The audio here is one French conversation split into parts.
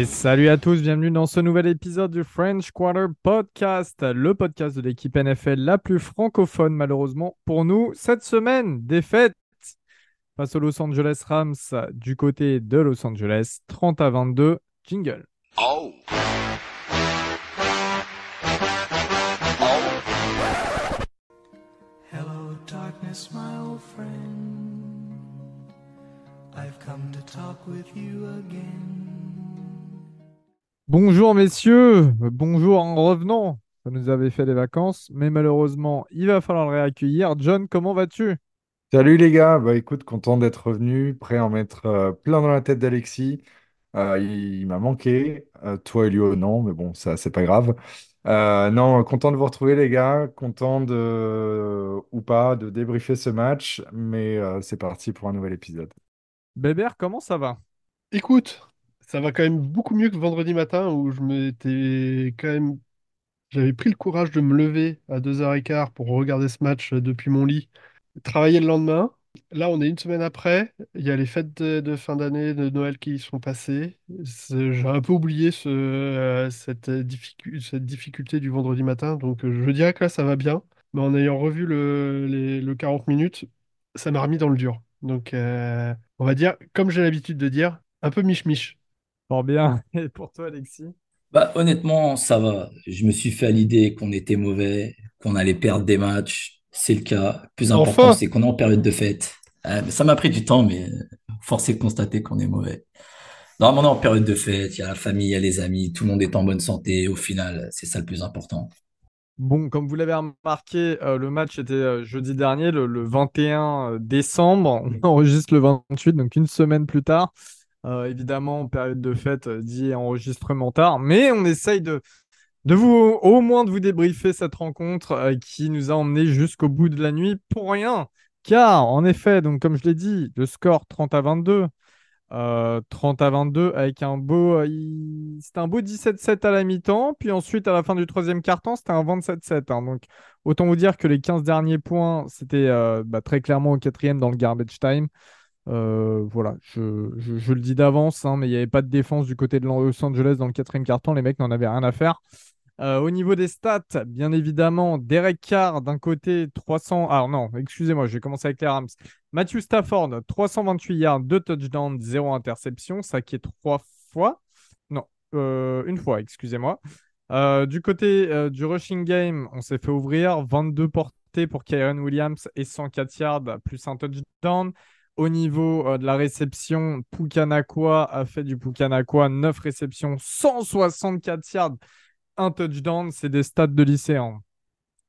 Et salut à tous, bienvenue dans ce nouvel épisode du French Quarter Podcast, le podcast de l'équipe NFL la plus francophone malheureusement pour nous cette semaine. Défaite face aux Los Angeles Rams du côté de Los Angeles, 30 à 22, jingle. Oh. Hello darkness my old friend. I've come to talk with you again. Bonjour messieurs, bonjour en revenant. Ça nous avait fait des vacances, mais malheureusement, il va falloir le réaccueillir. John, comment vas-tu? Salut les gars, bah écoute, content d'être revenu, prêt à en mettre euh, plein dans la tête d'Alexis. Euh, il, m'a manqué, euh, toi et lui non, mais bon, ça c'est pas grave. non, content de vous retrouver les gars, content de ou pas de débriefer ce match, mais c'est parti pour un nouvel épisode. Bébert, comment ça va? Écoute, ça va quand même beaucoup mieux que vendredi matin où je m'étais quand même. J'avais pris le courage de me lever à 2h15 pour regarder ce match depuis mon lit, travailler le lendemain. Là, on est une semaine après. Il y a les fêtes de, fin d'année, de Noël qui sont passées. J'ai un peu oublié ce, euh, cette, difficulté du vendredi matin. Donc, je dirais que là, ça va bien. Mais en ayant revu le, les, le 40 minutes, ça m'a remis dans le dur. Donc, euh, on va dire, comme j'ai l'habitude de dire, un peu miche-miche. Fort bien. Et pour toi, Alexis? Bah, honnêtement, ça va. Je me suis fait à l'idée qu'on était mauvais, qu'on allait perdre des matchs. C'est le cas. Le plus important, c'est qu'on est en période de fête. Euh, ça m'a pris du temps, mais force est de constater qu'on est mauvais. Non, on est en période de fête. Il y a la famille, il y a les amis. Tout le monde est en bonne santé. Au final, c'est ça le plus important. Bon, comme vous l'avez remarqué, euh, le match était euh, jeudi dernier, le, le 21 décembre. On enregistre le 28, donc une semaine plus tard. Euh, évidemment, en période de fête, euh, dit enregistrement tard, mais on essaye de, de vous, au moins de vous débriefer cette rencontre euh, qui nous a emmené jusqu'au bout de la nuit pour rien. Car, en effet, donc comme je l'ai dit, le score 30 à 22, 30 à 22 avec un beau, c'était un beau 17-7 à la mi-temps, puis ensuite à la fin du troisième quart-temps, c'était un 27-7. Hein. donc, autant vous dire que les 15 derniers points, c'était bah, très clairement au quatrième dans le garbage time. Euh, voilà, je, le dis d'avance, hein, mais il n'y avait pas de défense du côté de Los Angeles dans le quatrième carton. Les mecs n'en avaient rien à faire. Euh, au niveau des stats, bien évidemment, Derek Carr d'un côté 300. Alors non, excusez-moi, je vais commencer avec les Rams. Matthew Stafford, 328 yards, 2 touchdowns, 0 interception, est trois fois. Non, euh, une fois, excusez-moi. du côté du rushing game, on s'est fait ouvrir 22 portées pour Kyron Williams et 104 yards plus un touchdown. Au niveau euh, de la réception, Pukanakwa a fait du Pukanakwa 9 réceptions, 164 yards, un touchdown. C'est des stats de lycéen.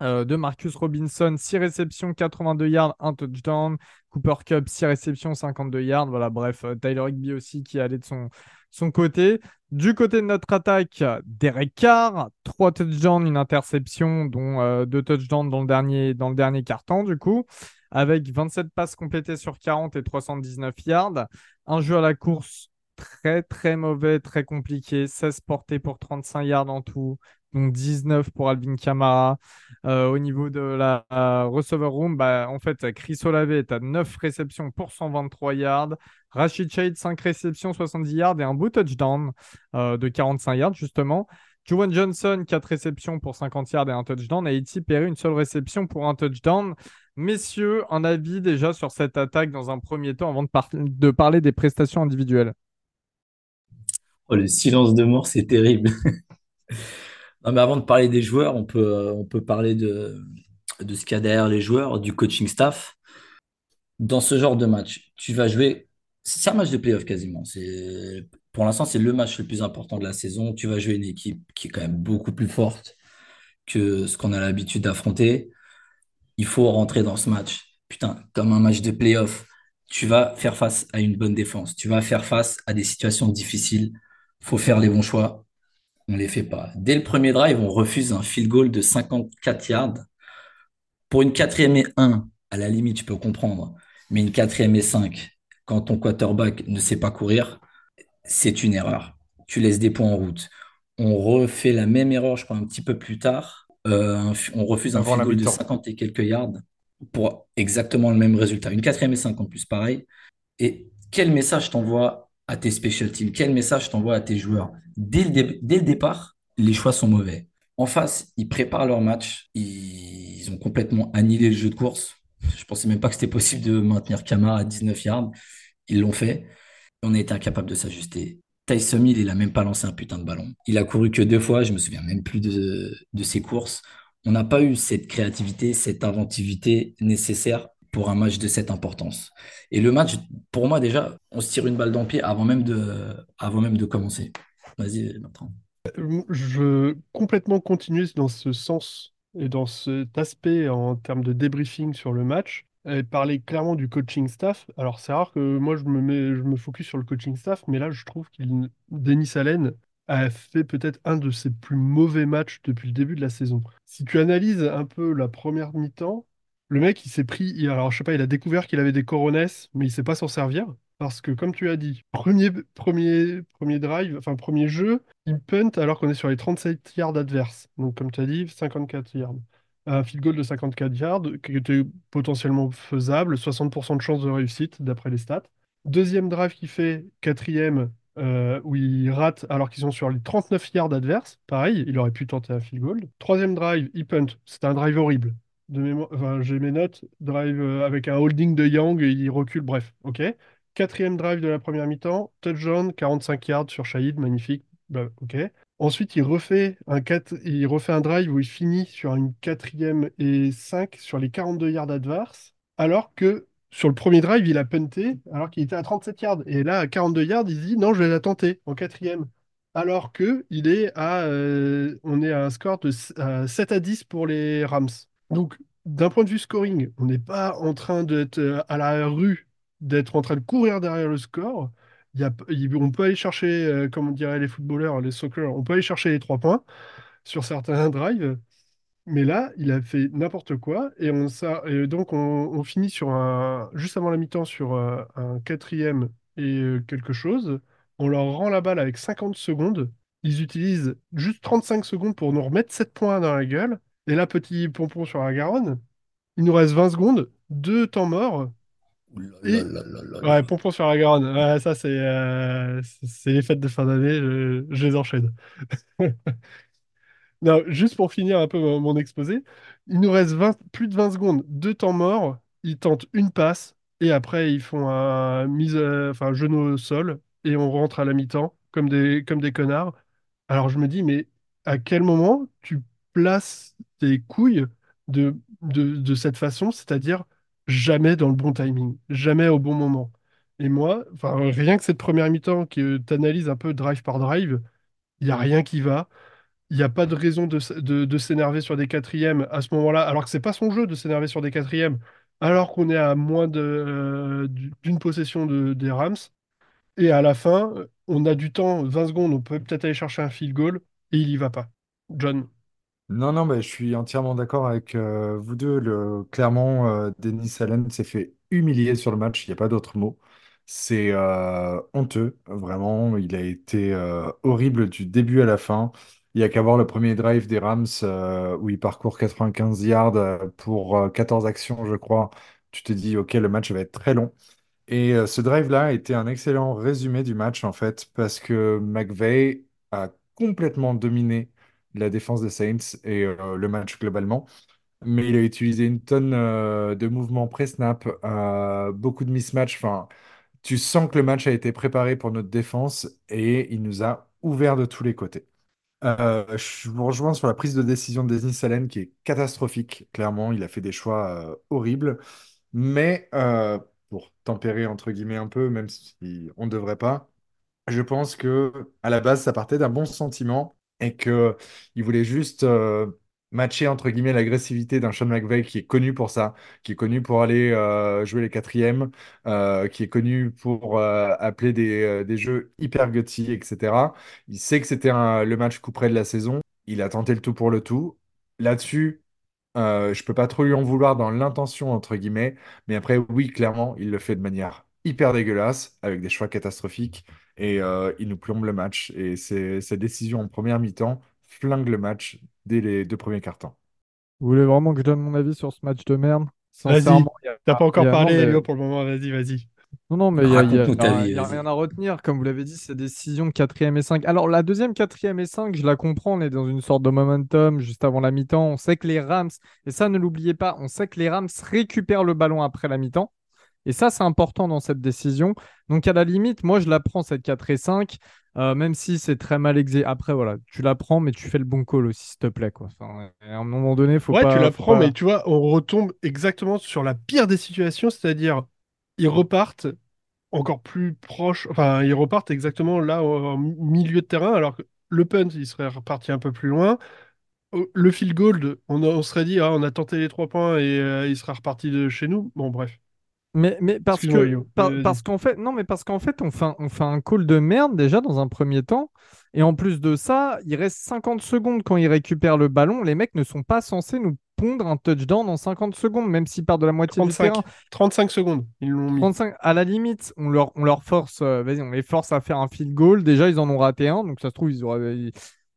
Euh, de Marcus Robinson, 6 réceptions, 82 yards, un touchdown. Cooper Cup, 6 réceptions, 52 yards. Voilà, bref, euh, Tyler Higby aussi qui allait de son, côté. Du côté de notre attaque, Derek Carr, 3 touchdowns, une interception, dont 2 touchdowns dans le dernier, dans le dernier carton, du coup avec 27 passes complétées sur 40 et 319 yards. Un jeu à la course très très mauvais, très compliqué. 16 portées pour 35 yards en tout, donc 19 pour Alvin Kamara. Euh, au niveau de la receiver room, bah, en fait, Chris Olave est à 9 réceptions pour 123 yards. Rashid Shade, 5 réceptions, 70 yards et un beau touchdown euh, de 45 yards, justement. Juwan Johnson, 4 réceptions pour 50 yards et un touchdown. Et Iti Perry, une seule réception pour un touchdown. Messieurs, un avis déjà sur cette attaque dans un premier temps avant de, parler des prestations individuelles? Oh, le silence de mort, c'est terrible. non, mais avant de parler des joueurs, on peut, parler de, de ce qu'il y a derrière les joueurs, du coaching staff. Dans ce genre de match, tu vas jouer. C'est un match de playoff quasiment. Pour l'instant, c'est le match le plus important de la saison. Tu vas jouer une équipe qui est quand même beaucoup plus forte que ce qu'on a l'habitude d'affronter il faut rentrer dans ce match. Putain, comme un match de playoff, tu vas faire face à une bonne défense. Tu vas faire face à des situations difficiles. Il faut faire les bons choix. On ne les fait pas. Dès le premier drive, on refuse un field goal de 54 yards. Pour une quatrième et 1, à la limite, tu peux comprendre. Mais une quatrième et 5, quand ton quarterback ne sait pas courir, c'est une erreur. Tu laisses des points en route. On refait la même erreur, je crois, un petit peu plus tard. Euh, on refuse un field goal de 50 et quelques yards pour exactement le même résultat. Une quatrième et 5 en plus, pareil. Et quel message t'envoie à tes special teams? Quel message t'envoies à tes joueurs? Dès le, dé- dès le départ, les choix sont mauvais. En face, ils préparent leur match. Ils, ils ont complètement annihilé le jeu de course. Je pensais même pas que c'était possible de maintenir Kamara à 19 yards. Ils l'ont fait. On a été incapable de s'ajuster. Tyson Hill, il a même pas lancé un putain de ballon. Il a couru que deux fois. Je me souviens même plus de, ses courses. On n'a pas eu cette créativité, cette inventivité nécessaire pour un match de cette importance. Et le match, pour moi déjà, on se tire une balle dans le pied avant même de, avant même de commencer. Vas-y, Bertrand. Je complètement continuer dans ce sens et dans cet aspect en termes de débriefing sur le match et parler clairement du coaching staff. Alors c'est rare que moi je me mets, je me focus sur le coaching staff, mais là je trouve qu'il Denis Allen a fait peut-être un de ses plus mauvais matchs depuis le début de la saison. Si tu analyses un peu la première mi-temps, le mec il s'est pris, alors je sais pas, il a découvert qu'il avait des coronesses, mais il sait pas s'en servir. Parce que comme tu as dit, premier drive, enfin premier jeu, il punt alors qu'on est sur les 37 yards adverses. Donc, comme tu as dit, 54 yards. Un field goal de 54 yards qui était potentiellement faisable, 60% de chance de réussite d'après les stats. Deuxième drive qu'il fait, quatrième, euh, où il rate alors qu'ils sont sur les 39 yards adverses. Pareil, il aurait pu tenter un field goal. Troisième drive, il punt. C'était un drive horrible. J'ai mes notes. Drive euh, avec un holding de Young, il recule, bref, ok. Quatrième drive de la première mi-temps, touchdown, 45 yards sur Shahid, magnifique. Bah, ok. Ensuite, il refait un, drive où il finit sur une quatrième et 5 sur les 42 yards adverses, alors que sur le premier drive, il a punté alors qu'il était à 37 yards. Et là, à 42 yards, il dit non, je vais la tenter en quatrième. Alors que il est à, euh, on est à un score de s- à 7 à 10 pour les Rams. Donc, d'un point de vue scoring, on n'est pas en train d'être euh, à la rue, d'être en train de courir derrière le score. On peut aller chercher, euh, comme diraient les footballeurs, les soccer, on peut aller chercher les trois points sur certains drives. Mais là, il a fait n'importe quoi. Et, on, ça, et donc, on, on finit sur un, juste avant la mi-temps sur euh, un quatrième et euh, quelque chose. On leur rend la balle avec 50 secondes. Ils utilisent juste 35 secondes pour nous remettre 7 points dans la gueule. Et là, petit pompon sur la Garonne. Il nous reste 20 secondes, deux temps morts. Et ouais, pompon sur la Garonne. Ouais, ça, c'est euh, les fêtes de fin d'année. Je, je les enchaîne. Non, juste pour finir un peu mon, mon exposé, il nous reste 20 plus de 20 secondes, deux temps morts, ils tentent une passe, et après ils font un, mise, à- enfin, un genou au sol, et on rentre à la mi-temps, comme des, comme des connards. Alors je me dis, mais à quel moment tu places tes couilles de, de, de cette façon, c'est-à-dire jamais dans le bon timing, jamais au bon moment. Et moi, rien que cette première mi-temps que tu analyses un peu drive par drive, il n'y a rien qui va. Il n'y a pas de raison de, s'énerver sur des quatrièmes à ce moment-là, alors que c'est pas son jeu de s'énerver sur des quatrièmes, alors qu'on est à moins euh, du- d'une possession de, des Rams. Et à la fin, on a du temps, 20 secondes, on peut peut-être aller chercher un field goal, et il y va pas. John. Non, non, mais je suis entièrement d'accord avec euh, vous deux. Clairement, euh, Denis Allen s'est fait humilier sur le match, il n'y a pas d'autre mot. C'est euh, honteux, vraiment. Il a été horrible du début à la fin. Il n'y a qu'à voir le premier drive des Rams où il parcourt 95 yards pour euh, 14 actions, je crois. Tu te dis, OK, le match va être très long. Et ce drive-là était un excellent résumé du match, en fait, parce que McVay a complètement dominé la défense des Saints et euh, le match globalement. Mais il a utilisé une tonne euh, de mouvements pré-snap, euh, beaucoup de mismatch. Enfin, tu sens que le match a été préparé pour notre défense et il nous a ouvert de tous les côtés. Je vous rejoins sur la prise de décision de Denis Allen qui est catastrophique. Clairement, il a fait des choix horribles. Mais pour tempérer entre guillemets un peu, même si on ne devrait pas, je pense que à la base, ça partait d'un bon sentiment et que il voulait juste euh, matcher entre guillemets l'agressivité d'un Sean McVay qui est connu pour ça, qui est connu pour aller euh, jouer les quatrièmes, euh, qui est connu pour appeler des, jeux hyper gutsy, etc. Il sait que c'était le match coup près de la saison. Il a tenté le tout pour le tout. Là-dessus, je peux pas trop lui en vouloir dans l'intention, entre guillemets, mais après, oui, clairement, il le fait de manière hyper dégueulasse, avec des choix catastrophiques, et euh, il nous plombe le match. Et c'est- sa décision en première mi-temps flingue le match dès les deux premiers quarts-temps. Vous voulez vraiment que je donne mon avis sur ce match de merde? Vas-y. T'as pas encore parlé, mais- Elio, pour le moment. Vas-y, vas-y. Non, non, mais il y a, y a- vie, y rien à retenir. Comme vous l'avez dit, c'est décision de quatrième et 5. Alors, la deuxième, quatrième et 5, je la comprends. On est dans une sorte de momentum juste avant la mi-temps. On sait que les Rams, et ça, ne l'oubliez pas, on sait que les Rams récupèrent le ballon après la mi-temps. Et ça, c'est important dans cette décision. Donc, à la limite, moi, je la prends, cette 4 et 5, euh, même si c'est très mal exé. Après, voilà, tu la prends, mais tu fais le bon call aussi, s'il te plaît, quoi. Enfin, à un moment donné, faut Ouais, tu pas, la prends, pas... mais tu vois, on retombe exactement sur la pire des situations, c'est-à-dire ils repartent encore plus proche, enfin ils repartent exactement là au, milieu de terrain, alors que le punt, il serait reparti un peu plus loin. Le field goal, on, on serait dit, ah, on a tenté les trois points et euh, il serait reparti de chez nous. Bon, bref. Mais, mais parce que par- parce qu'en fait non mais parce qu'en fait on fait un, on fait un call de merde déjà dans un premier temps. Et en plus de ça il reste 50 secondes quand ils récupèrent le ballon. Les mecs ne sont pas censés nous pondre un touchdown en 50 secondes même s'ils partent de la moitié du 35, terrain. 35 secondes, ils l'ont mis. 35 à la limite on leur on leur force euh, vas-y on les force à faire un field goal. Déjà ils en ont raté un donc ça se trouve ils auraient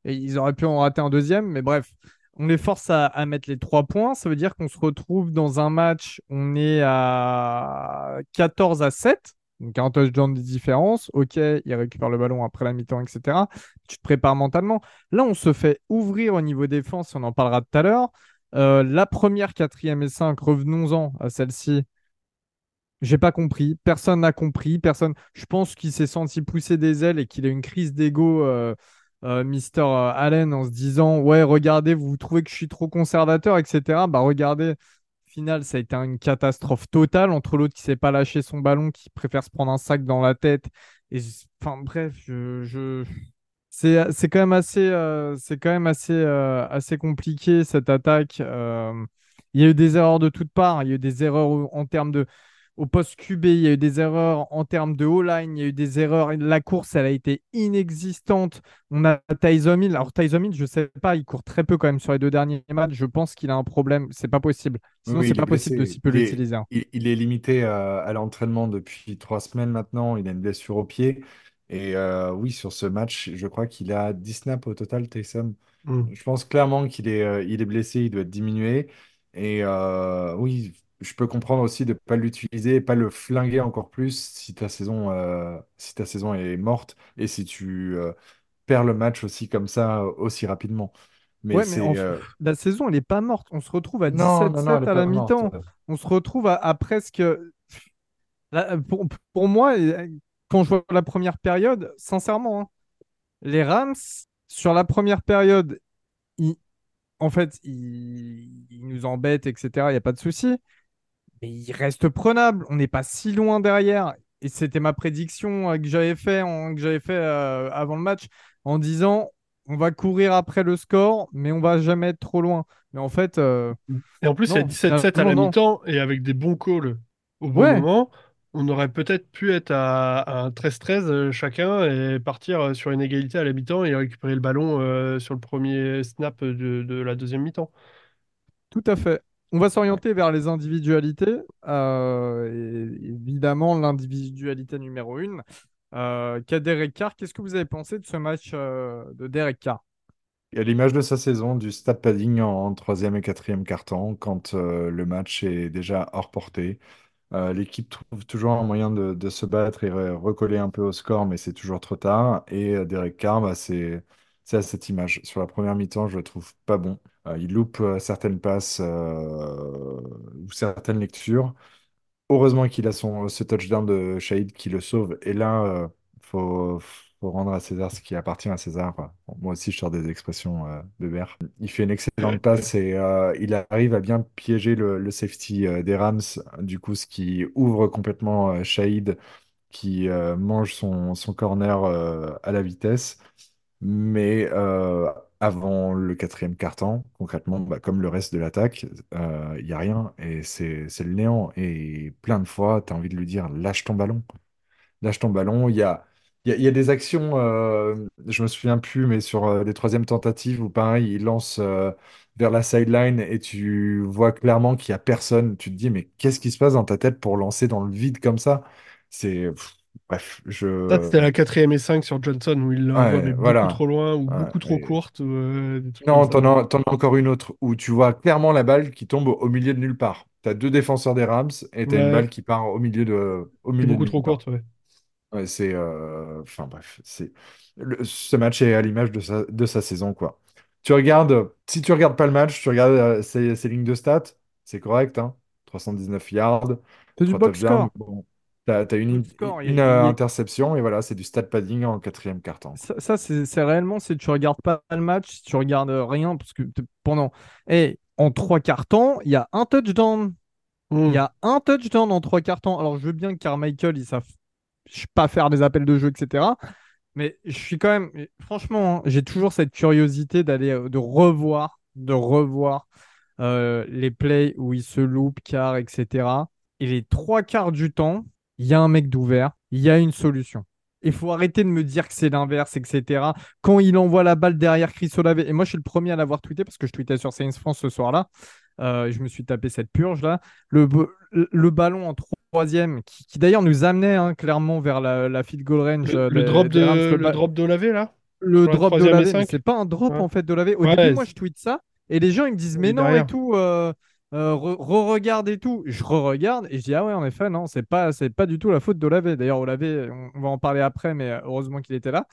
ils auraient pu en rater un deuxième mais bref on les force à, mettre les trois points. Ça veut dire qu'on se retrouve dans un match, on est à 14 à 7. Donc un touchdown de différence. Ok, il récupère le ballon après la mi-temps, etc. Tu te prépares mentalement. Là, on se fait ouvrir au niveau défense, on en parlera tout à l'heure. Euh, la première, quatrième et 5, revenons-en à celle-ci. J'ai pas compris, personne n'a compris, personne. Je pense qu'il s'est senti pousser des ailes et qu'il a une crise d'ego, euh, Mister euh, Allen, en se disant Ouais, regardez, vous, trouvez que je suis trop conservateur, etc. Bah, regardez, final, ça a été une catastrophe totale entre l'autre qui sait pas lâcher son ballon, qui préfère se prendre un sac dans la tête. Et enfin, bref, je, je- c'est c'est quand même assez, euh, c'est quand même assez, euh, assez compliqué cette attaque. Euh, il y a eu des erreurs de toutes parts. Il y a eu des erreurs en termes de au poste QB, il y a eu des erreurs en termes de O-line, il y a eu des erreurs. La course, elle a été inexistante. On a Tyson Hill. Alors, Tyson Hill, je ne sais pas, il court très peu quand même sur les deux derniers matchs. Je pense qu'il a un problème. C'est pas possible. Sinon, oui, c'est il est pas possible de si peu l'utiliser. hein. il, il est limité à, à l'entraînement depuis trois semaines maintenant. Il a une blessure au pied. Et euh, oui, sur ce match, je crois qu'il a 10 snaps au total, Taysom. Hmm. Je pense clairement qu'il est, euh, il est blessé, il doit être diminué. Et euh, oui, je peux comprendre aussi de ne pas l'utiliser pas le flinguer encore plus si ta saison, euh, si ta saison est morte et si tu euh, perds le match aussi comme ça, euh, aussi rapidement. Mais Ouais, mais en c'est... f- euh, la saison, elle n'est pas morte. On se retrouve à Non, non, non, elle 17-7 n'est à pas la morte. mi-temps. On se retrouve à, à presque. Là, pour, pour moi, euh, quand je vois la première période, sincèrement, hein, les Rams, sur la première période, ils- en fait, ils, ils nous embêtent, etc. Il n'y a pas de souci. Mais ils restent prenables. On n'est pas si loin derrière. Et c'était ma prédiction euh, que j'avais fait, en- que j'avais fait euh, avant le match en disant on va courir après le score, mais on va jamais être trop loin. Mais en fait, euh, Et en plus, il y a non, 17-7 à la mi-temps et avec des bons calls au bon Ouais, moment, on aurait peut-être pu être à, à un 13-13 euh, chacun et partir sur une égalité à la mi-temps et récupérer le ballon euh, sur le premier snap de, de la deuxième mi-temps. tout à fait. On va s'orienter vers les individualités. Euh, évidemment, l'individualité numéro une, euh, qu'a. Qu'est-ce que vous avez pensé de ce match euh, de Derek Carr? A l'image de sa saison, du stat padding en troisième et quatrième quart-temps, quand le match est déjà hors portée. L'équipe trouve toujours un moyen de, se battre et re- recoller un peu au score, mais c'est toujours trop tard. Et Derek Carr, bah, c'est c'est à cette image. Sur la première mi-temps, je le trouve pas bon. Euh, il loupe euh, certaines passes euh, ou certaines lectures. Heureusement qu'il a son, ce touchdown de Shahid qui le sauve. Et là, euh, faut, faut rendre à César ce qui appartient à César. Bon, moi aussi, je sors des expressions de Bert. Il fait une excellente passe et il arrive à bien piéger le, le safety des Rams. Du coup, ce qui ouvre complètement Shahid qui mange son, son corner à la vitesse. Mais euh, avant le quatrième quart-temps, concrètement, bah, comme le reste de l'attaque, euh, il n'y a rien et c'est le néant. Et plein de fois, tu as envie de lui dire, lâche ton ballon. Lâche ton ballon. Il y a, des actions, euh, je me souviens plus, mais sur euh, des troisièmes tentatives où pareil, il lance euh, vers la sideline et tu vois clairement qu'il n'y a personne. Tu te dis, mais qu'est-ce qui se passe dans ta tête pour lancer dans le vide comme ça? C'est... Bref, Ça, je... c'était la quatrième et 5 sur Johnson où il l'envoie mais Ouais, beaucoup voilà. trop loin ou Ouais, beaucoup trop et- courte, ou, euh, Non, ça. t'en as, encore une autre où tu vois clairement la balle qui tombe au, milieu de nulle part. tu as deux défenseurs des Rams et tu as une balle qui part au milieu de, au milieu de beaucoup nulle trop part. courte, ouais. Ouais, c'est, euh, enfin bref, c'est le- ce match est à l'image de sa, de sa saison, quoi. Tu regardes, si tu regardes pas le match, tu regardes euh, ses, ses lignes de stats, c'est correct, hein. 319 yards, C'est du 3 box score. Bon, t'as, t'as une, score. A- interception et voilà, c'est du stat padding en quatrième quart-temps. Ça, ça, c'est c'est réellement, si tu regardes pas le match, si tu regardes rien, parce que pendant. Eh, en trois quarts temps, il y a un touchdown. Il Hmm. y a un touchdown en trois quarts temps. Alors, je veux bien que Carmichael, il savent pas faire des appels de jeu, etc. Mais je suis quand même, franchement, hein, j'ai toujours cette curiosité d'aller, euh, de revoir, de revoir euh, les plays où il se loupe, car, etc. Et les trois quarts du temps, il y a un mec d'ouvert, il y a une solution. Il faut arrêter de me dire que c'est l'inverse, etc. Quand il envoie la balle derrière Chris Olave, et moi je suis le premier à l'avoir tweeté parce que je tweetais sur Saints France ce soir-là, euh, je me suis tapé cette purge-là. Le, bo- le ballon en troisième, qui, qui d'ailleurs nous amenait hein, clairement vers la, la field goal range Le, euh, le drop des Rams, de, le le ba- drop de lavé, là? le drop de c'est pas un drop Ouais. en fait de laver. Au Ouais, début, moi je tweete ça et les gens ils me disent mais non et tout, euh, euh, re- re-regarde et tout. Je re-regarde et je dis ah ouais en effet non c'est pas c'est pas du tout la faute de laver. D'ailleurs laver on, on va en parler après mais euh, heureusement qu'il était là.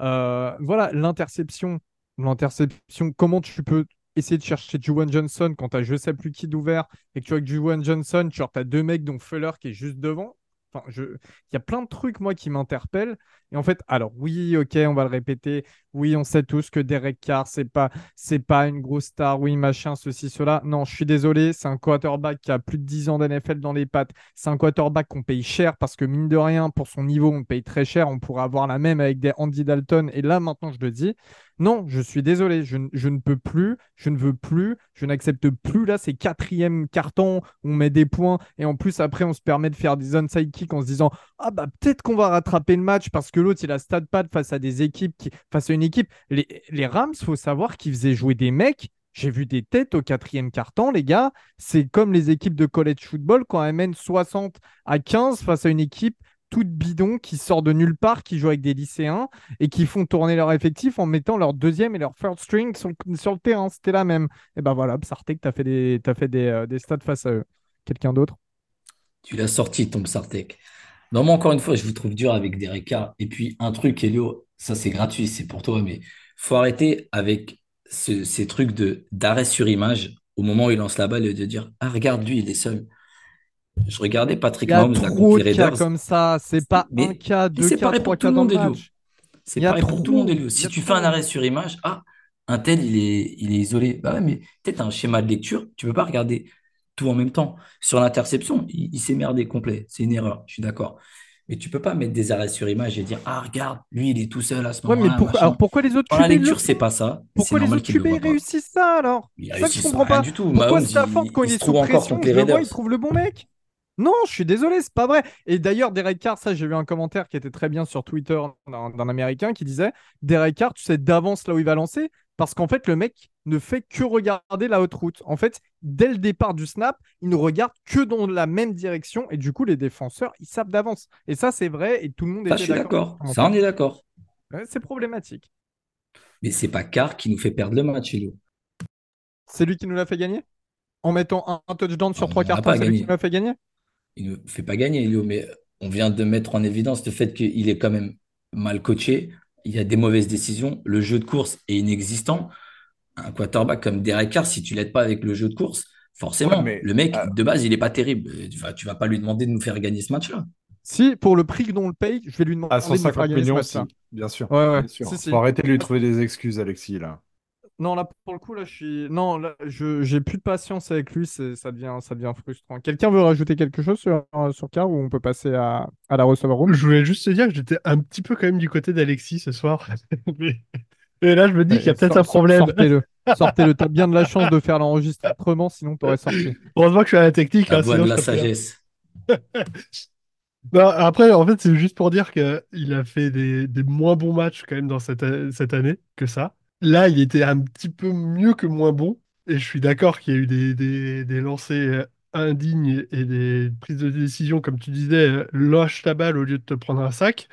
Euh, voilà l'interception, l'interception. Comment tu peux essayer de chercher Juwan Johnson quand t'as je sais plus qui d'ouvert et que tu vois que Juwan Johnson, tu as deux mecs dont Fuller qui est juste devant. Enfin, je... Il y a plein de trucs, moi, qui m'interpellent. Et en fait, alors oui, ok, on va le répéter. Oui, on sait tous que Derek Carr, c'est pas, c'est pas une grosse star. Oui, machin, ceci, cela. Non, je suis désolé. C'est un quarterback qui a plus de 10 ans d'NFL dans les pattes. C'est un quarterback qu'on paye cher parce que, mine de rien, pour son niveau, on paye très cher. On pourrait avoir la même avec des Andy Dalton. Et là, maintenant, je le dis. Non, je suis désolé. Je, je ne peux plus. Je ne veux plus. Je n'accepte plus. Là, c'est quatrième carton. On met des points. Et en plus, après, on se permet de faire des onside kicks en se disant ah bah peut-être qu'on va rattraper le match parce que l'autre il a stat pad face à des équipes qui face à une équipe. Les, les Rams faut savoir qu'ils faisaient jouer des mecs. J'ai vu des têtes au quatrième quart-temps les gars. C'est comme les équipes de college football quand elles mènent 60 à 15 face à une équipe toute bidon qui sort de nulle part qui joue avec des lycéens et qui font tourner leur effectif en mettant leur deuxième et leur third string sur, le- terrain. C'était la même. Et ben voilà Psartek t'as fait des t'as fait des, euh, des stats face à eux. Quelqu'un d'autre? Tu l'as sorti, ton Sartek. Non, moi, encore une fois, je vous trouve dur avec des récarts. Et puis, un truc, Elio, ça, c'est gratuit, c'est pour toi, mais faut arrêter avec ce- ces trucs de d'arrêt sur image au moment où il lance la balle et de dire Ah, regarde, lui, il est seul. Je regardais Patrick Il y a Mahomes trop de cas comme ça. C'est pas Mais- un cas, deux pareil trois pour tout cas le dans monde, le. C'est pareil pour tout le monde, Elio. Si tu fais un arrêt sur image, ah, un tel, il est, il est isolé. Bah ouais, mais peut-être un schéma de lecture, tu peux pas regarder tout en même temps. Sur l'interception, il, il s'est merdé complet. C'est une erreur, je suis d'accord. Mais tu peux pas mettre des arrêts sur image et dire, ah, regarde, lui, il est tout seul à ce Ouais, moment-là, pourquoi, machin. alors pourquoi les autres Dans la le c'est pas ça. Pourquoi les autres QB réussissent ça alors? Il ça je comprends pas. du tout. Pourquoi Mahomes, Stafford, il, quand il est sous pression, vois, il trouve le bon mec Non, je suis désolé, c'est pas vrai. Et d'ailleurs, Derek Carr, ça, j'ai vu un commentaire qui était très bien sur Twitter d'un Américain qui disait Derek Carr, tu sais d'avance là où il va lancer parce qu'en fait, le mec ne fait que regarder la haute route. En fait, dès le départ du snap, il ne regarde que dans la même direction et du coup, les défenseurs, ils savent d'avance. Et ça, c'est vrai et tout le monde Ça, suis d'accord. Ça, on est d'accord. Ouais, c'est problématique. Mais c'est pas Carr qui nous fait perdre le match, Elio. C'est lui qui nous l'a fait gagner? En mettant un, un touchdown sur trois temps, c'est lui qui nous l'a fait gagner? Il ne fait pas gagner, Elio, mais on vient de mettre en évidence le fait qu'il est quand même mal coaché. Il y a des mauvaises décisions. Le jeu de course est inexistant. Un quarterback comme Derek Carr, si tu l'aides pas avec le jeu de course, forcément, Ouais, mais le mec, euh, de base, il est pas terrible. Euh, Tu vas, tu vas pas lui demander de nous faire gagner ce match-là. Si, pour le prix dont on le paye, je vais lui demander à de me faire 150 gagner ce millions match-là. aussi, bien sûr. Ouais, ouais. Bien sûr. Si, si. Faut arrêter de lui trouver des excuses, Alexis, là. Non, là, pour le coup, là, je suis. Non, là, je j'ai plus de patience avec lui, c'est- ça devient, ça devient frustrant. Quelqu'un veut rajouter quelque chose sur, euh, sur Carr ou on peut passer à, à la receiver room? Je voulais juste te dire que j'étais un petit peu quand même du côté d'Alexis ce soir. Mais- Et là, je me dis qu'il y a peut-être un problème. Sortez-le. Sortez-le. T'as bien de la chance de faire l'enregistrement, sinon t'aurais sorti. Heureusement que je suis à la technique. La hein, voix sinon de la sagesse. Non, après, en fait, c'est juste pour dire qu'il a fait des, des moins bons matchs quand même dans cette, cette année que ça. Là, il était un petit peu mieux que moins bon. Et je suis d'accord qu'il y a eu des, des, des lancers indignes et des prises de décision, comme tu disais, euh, lâche ta balle au lieu de te prendre un sac.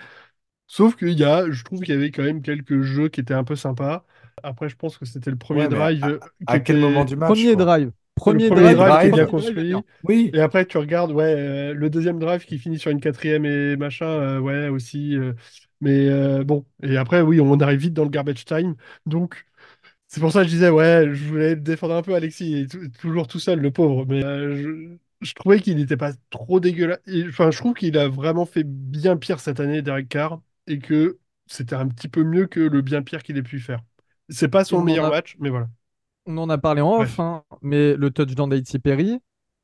Sauf qu'il y a, je trouve qu'il y avait quand même quelques jeux qui étaient un peu sympas. Après, je pense que c'était le premier Ouais, drive à, euh, quel était- moment du match, Premier quoi? drive. premier premier drive, drive qui est bien construit. bien. Oui, Et après, tu regardes, ouais, euh, le deuxième drive qui finit sur une quatrième et machin, euh, ouais, aussi. euh, mais euh, bon, et après, oui, on arrive vite dans le garbage time. Donc, c'est pour ça que je disais, ouais, je voulais défendre un peu Alexis, il est tou- toujours tout seul, le pauvre. Mais euh, je, je trouvais qu'il n'était pas trop dégueulasse. Enfin, je trouve qu'il a vraiment fait bien pire cette année, Derek Carr, et que c'était un petit peu mieux que le bien pire qu'il ait pu faire. C'est pas son meilleur a, match, mais voilà. on en a parlé en off, hein, mais le touchdown d'A.T. Perry,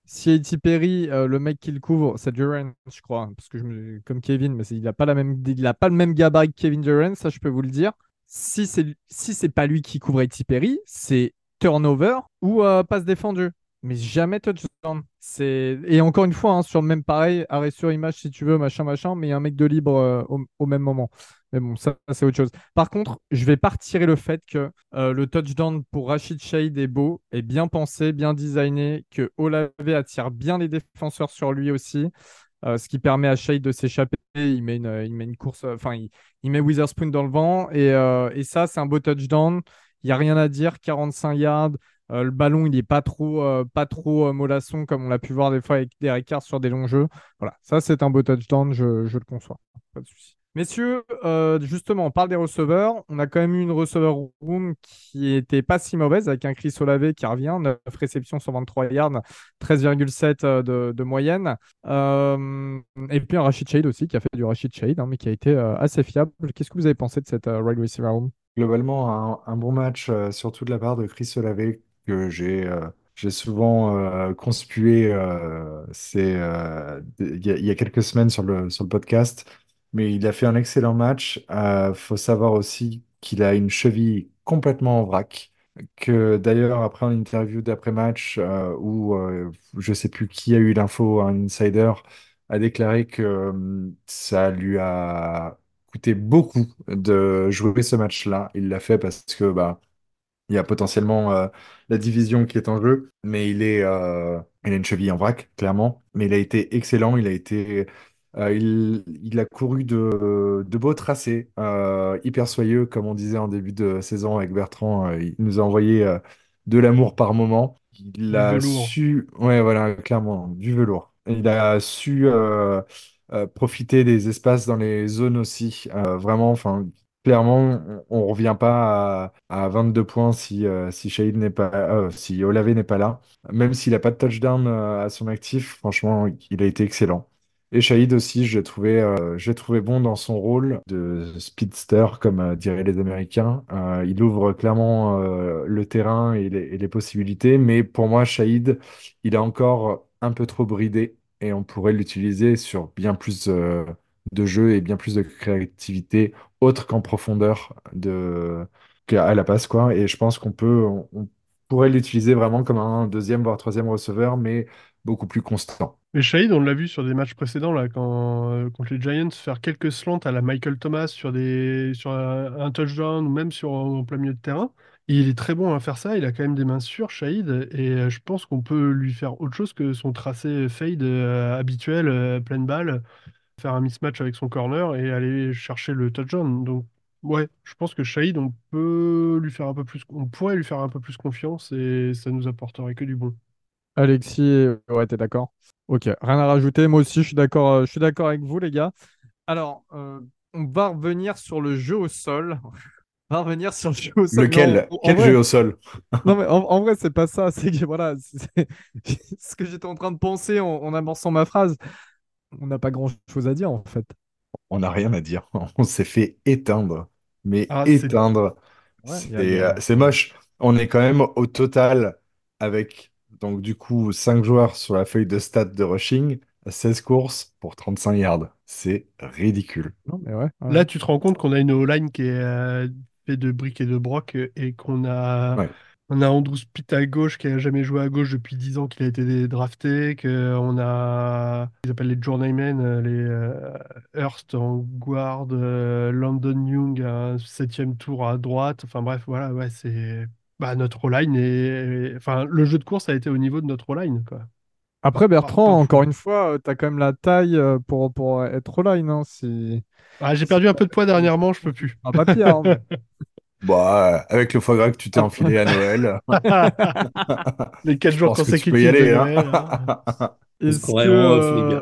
si A.T. Perry, euh, le mec qui le couvre, c'est Durant, je crois, hein, parce que comme Kevin, mais il n'a pas, même, pas le même gabarit que Kevin Durant, ça je peux vous le dire. Si c'est si pas lui qui couvre A.T. Perry, c'est turnover ou euh, passe défendue. Mais jamais touchdown. Et encore une fois, hein, sur le même pareil, arrêt sur image si tu veux, machin, machin, mais il y a un mec de libre euh, au même moment. Mais bon, ça, c'est autre chose. Par contre, je vais pas retirer le fait que euh, le touchdown pour Rachid Shahid est beau, est bien pensé, bien designé, que Olave attire bien les défenseurs sur lui aussi, euh, ce qui permet à Shahid de s'échapper. Il met une, il met une course, euh, enfin, il, met Witherspoon dans le vent, et, ça, c'est un beau touchdown. Il n'y a rien à dire, 45 yards. Le ballon, il n'est pas trop, pas trop mollasson comme on l'a pu voir des fois avec Derek Carr sur des longs jeux. Voilà, ça c'est un beau touchdown, je, je le conçois. Pas de souci. Messieurs, euh, justement, on parle des receveurs. On a quand même eu une receveur room qui était pas si mauvaise avec un Chris Olave qui revient, 9 réceptions sur 23 yards, 13,7 euh, de, moyenne. Euh, et puis un Rachid Shade aussi qui a fait du Rachid Shade, hein, mais qui a été assez fiable. Qu'est-ce que vous avez pensé de cette wide receiver room? globalement, un, bon match, surtout de la part de Chris Olave, que j'ai j'ai souvent euh, conspué euh, il y y a quelques semaines sur le, sur le podcast. Mais il a fait un excellent match. Euh, faut savoir aussi qu'il a une cheville complètement en vrac. Que d'ailleurs, après une interview d'après-match, euh, où euh, je sais plus qui a eu l'info, un insider a déclaré que euh, ça lui a coûté beaucoup de jouer ce match-là. Il l'a fait parce que bah, il y a potentiellement euh, la division qui est en jeu, mais il euh, il a une cheville en vrac, clairement. Mais il a été excellent. Il a été, euh, il, il a couru de, de beaux tracés, euh, hyper soyeux, comme on disait en début de saison avec Bertrand. euh, il nous a envoyé de l'amour par moment. Il Du a velours. su, ouais, voilà, clairement, du velours. Il a su profiter des espaces dans les zones aussi. Vraiment, enfin. Clairement, on ne revient pas à, à 22 points si, euh, si Shahid n'est pas, euh, si Olave n'est pas là. Même s'il n'a pas de touchdown euh, à son actif, franchement, il a été excellent. Et Shahid aussi, je euh, trouvé bon dans son rôle de speedster, comme euh, diraient les Américains. Euh, il ouvre clairement le terrain et les, possibilités, mais pour moi, Shahid, il est encore un peu trop bridé et on pourrait l'utiliser sur bien plus de jeux et bien plus de créativité autre qu'en profondeur de qu'à la passe quoi. Et je pense qu'on peut, on pourrait l'utiliser vraiment comme un deuxième voire troisième receveur, mais beaucoup plus constant. Mais Shahid, on l'a vu sur des matchs précédents, là, quand, euh, contre les Giants, faire quelques slants à la Michael Thomas sur, des, sur un, touchdown ou même sur, en plein milieu de terrain. Il est très bon à faire ça, il a quand même des mains sûres, Shahid, et euh, je pense qu'on peut lui faire autre chose que son tracé fade euh, habituel, euh, pleine balle, faire un mismatch avec son corner et aller chercher le touchdown. Donc, ouais, je pense que Shahid, on peut lui faire un peu plus, on pourrait lui faire un peu plus confiance et ça nous apporterait que du bon. Alexis, ouais, t'es d'accord? Ok, rien à rajouter. Moi aussi, je suis d'accord, euh, je suis d'accord avec vous, les gars. Alors, euh, on va revenir sur le jeu au sol. On va revenir sur le jeu au sol. Lequel? en, en Quel vrai, jeu au sol? non, mais en, en vrai, c'est pas ça. C'est que voilà, ce que j'étais en train de penser en, en amorçant ma phrase. On n'a pas grand-chose à dire, en fait. On n'a rien à dire. On s'est fait éteindre. Mais Ah, éteindre, Ouais, c'est euh, a- c'est moche. On est quand même au total avec, donc du coup, 5 joueurs sur la feuille de stats de rushing, 16 courses pour 35 yards. C'est ridicule. Non, mais ouais. ouais. Là, tu te rends compte qu'on a une O-line qui est euh, faite de briques et de broc et qu'on a, Ouais. on a Andrew Pitt à gauche qui a jamais joué à gauche depuis 10 ans qu'il a été drafté, qu'on a, ils appellent les journeymen, euh, les euh, Hurst en guard, euh, Landon Young à un septième tour à droite. Enfin bref, voilà, ouais, c'est bah, notre O-line et- enfin le jeu de course a été au niveau de notre O-line quoi. Après, Bertrand, encore fou. une fois, tu as quand même la taille euh, pour, pour être line. Hein, si... Ah, j'ai perdu un peu de poids dernièrement, je peux plus. Ah, pas pire, hein, mais- Bah, avec le foie gras que tu t'es enfilé à Noël, Les quatre je jours pense que tu peux y consécutifs aller, hein. Hein. Est-ce que, euh,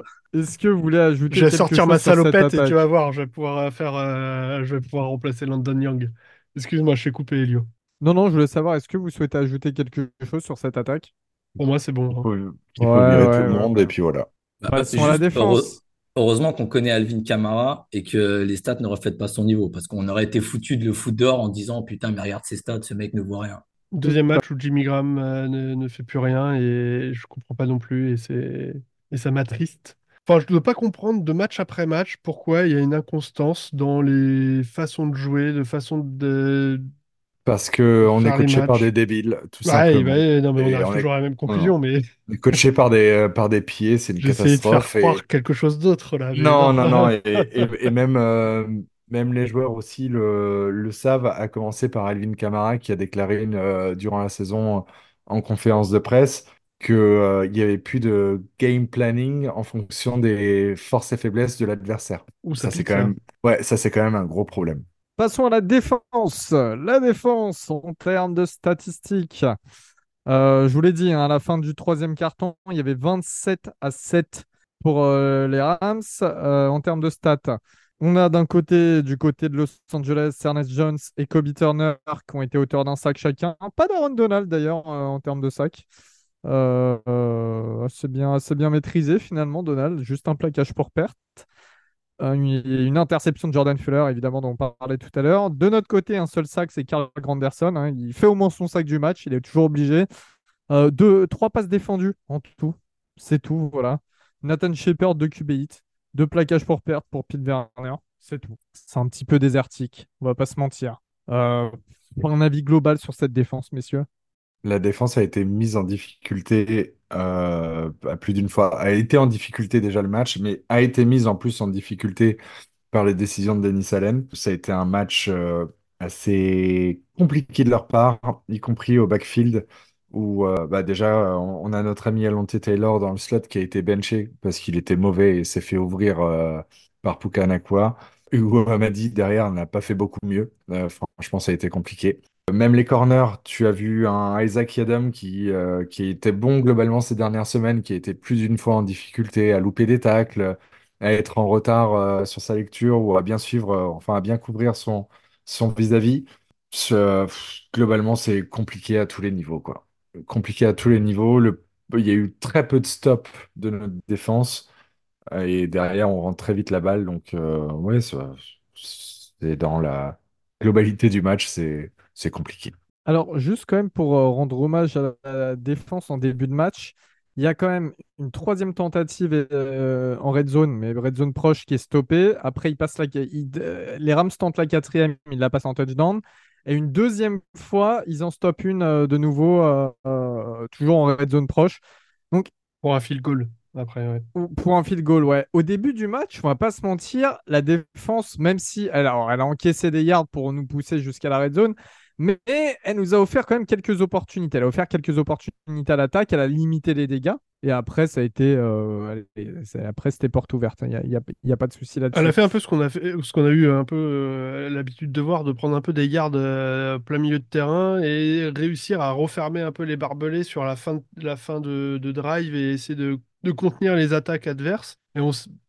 que vous voulez ajouter Je vais quelque sortir chose ma salopette et tu vas voir, je vais pouvoir euh, faire, euh, je vais pouvoir remplacer Landon Young. Excuse-moi, je t'ai coupé, Elio. Non, non, je voulais savoir, est-ce que vous souhaitez ajouter quelque chose sur cette attaque? Pour moi, c'est bon. Il faut, il faut Ouais, virer ouais, tout le monde et puis voilà. Bah, Passons à la défense. Heureusement qu'on connaît Alvin Kamara et que les stats ne reflètent pas son niveau. Parce qu'on aurait été foutu de le foot dehors en disant Putain, mais regarde ses stats, ce mec ne voit rien. Deuxième match où Jimmy Graham euh, ne, ne fait plus rien et je comprends pas non plus et c'est et ça m'attriste. Enfin, je ne dois pas comprendre de match après match pourquoi il y a une inconstance dans les façons de jouer, de façon de Parce que on est coaché par des débiles, tout Ouais, simplement. ouais, non, mais on arrive on est, toujours à la même conclusion, mais On est coaché par des, euh, par des pieds, c'est une essayé de faire catastrophe. Et... croire quelque chose d'autre là. Non, non, non. Et, et- et même, euh, même les joueurs aussi le, le savent, à commencer par Alvin Kamara qui a déclaré euh, durant la saison en conférence de presse que, euh, il n'y avait plus de game planning en fonction des forces et faiblesses de l'adversaire. Ça Ça, c'est quand ça. même, ouais, ça, c'est quand même un gros problème. Passons à la défense. La défense en termes de statistiques. Euh, je vous l'ai dit, hein, à la fin du troisième carton, il y avait 27 à 7 pour euh, les Rams euh, en termes de stats. On a d'un côté, du côté de Los Angeles, Ernest Jones et Kobe Turner qui ont été auteurs d'un sac chacun. Pas d'Aaron Donald d'ailleurs en termes de sac. Assez bien, assez bien maîtrisé finalement, Donald. Juste un plaquage pour perte. Une, interception de Jordan Fuller, évidemment, dont on parlait tout à l'heure. De notre côté, un seul sac, c'est Carl Granderson. hein. Il fait au moins son sac du match, il est toujours obligé. Euh, deux, trois passes défendues en tout. C'est tout, voilà. Nathan Shepard, deux QB hits. Deux plaquages pour perte pour Pete Werner. C'est tout. C'est un petit peu désertique, on va pas se mentir. Euh, pour un avis global sur cette défense, messieurs. La défense a été mise en difficulté euh, à plus d'une fois. A été en difficulté déjà le match, mais a été mise en plus en difficulté par les décisions de Denis Allen. Ça a été un match euh, assez compliqué de leur part, y compris au backfield, où euh, bah déjà on, a notre ami Alonte Taylor dans le slot qui a été benché parce qu'il était mauvais et s'est fait ouvrir par Puka Nacua. Hugo Hamadi derrière n'a pas fait beaucoup mieux. Franchement, ça a été compliqué. Même les corners, tu as vu un Isaac Yadam qui, euh, qui était bon globalement ces dernières semaines, qui été plus d'une fois en difficulté, à louper des tacles, à être en retard euh, sur sa lecture ou à bien suivre, euh, enfin à bien couvrir son, son vis-à-vis. Globalement, c'est compliqué à tous les niveaux, quoi. Compliqué à tous les niveaux. Il y a eu très peu de stops de notre défense et derrière, on rentre très vite la balle. Donc, euh, ouais, c'est dans la globalité du match, c'est c'est compliqué. Alors, juste quand même pour euh, rendre hommage à la, défense en début de match, il y a quand même une troisième tentative euh, en red zone, mais red zone proche qui est stoppée. Après, il passe la, il- euh, les Rams tentent la quatrième, il la passe en touchdown. Et une deuxième fois, ils en stoppent une euh, de nouveau, euh, euh, toujours en red zone proche. Donc, Pour un field goal. Après, ouais. Pour un field goal, ouais. Au début du match, on va pas se mentir, la défense, même si elle a, elle a encaissé des yards pour nous pousser jusqu'à la red zone, mais elle nous a offert quand même quelques opportunités. Elle a offert quelques opportunités à l'attaque, elle a limité les dégâts. Et après, ça a été, euh, après, c'était porte ouverte. Il n'y a, pas de souci Elle là-dessus. a fait un peu ce qu'on a eu euh, l'habitude de voir, de prendre un peu des gardes euh, plein milieu de terrain et réussir à refermer un peu les barbelés sur la fin de drive et essayer de, de contenir les attaques adverses. Et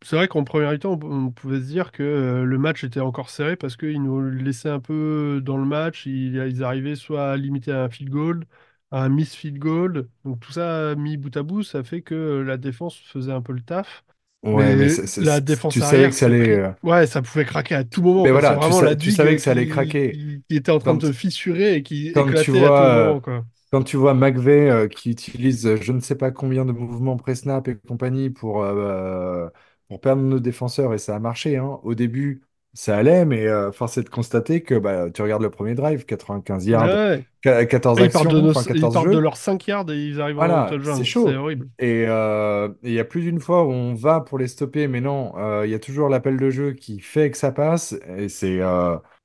c'est vrai qu'en première temps, on, on pouvait se dire que euh, le match était encore serré parce qu'ils nous laissaient un peu dans le match. Ils, ils arrivaient soit à limiter à un field goal, à un miss field goal. Donc tout ça mis bout à bout, ça fait que la défense faisait un peu le taf. Ouais, mais Mais la défense tu savais arrière que ça allait. euh, Ouais, ça pouvait craquer à tout moment. Mais voilà, tu, sa- la tu savais que ça allait qui, craquer. qui- qui était en train de fissurer et qui tu éclatait à vois, tout euh, moment, quoi. Quand tu vois McVeigh euh, qui utilise euh, je ne sais pas combien de mouvements pré-snap et compagnie pour, euh, pour perdre nos défenseurs, et ça a marché, hein. Au début, ça allait, mais euh, force est de constater que bah, tu regardes le premier drive, 95 Ouais, yards, ouais. qua- 14 Ils actions, de, nos- enfin ils 14 partent de leurs 5 yards et ils arrivent en Voilà, c'est touchdown. C'est chaud. horrible. Et euh, il y a plus d'une fois où on va pour les stopper, mais non, euh, il y a toujours l'appel de jeu qui fait que ça passe. Et c'est.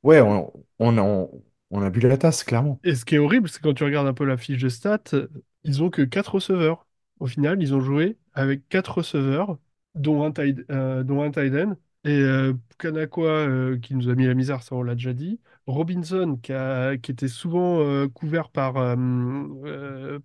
ouais, on, on, on, on a bu la tasse, clairement. Et ce qui est horrible, c'est quand tu regardes un peu la fiche de stats, ils ont que 4 receveurs. Au final, ils ont joué avec 4 receveurs, dont un tight, euh, dont un tight end. Et euh, Pukanakwa, euh, qui nous a mis la misère, ça on l'a déjà dit. Robinson, qui, était souvent couvert par,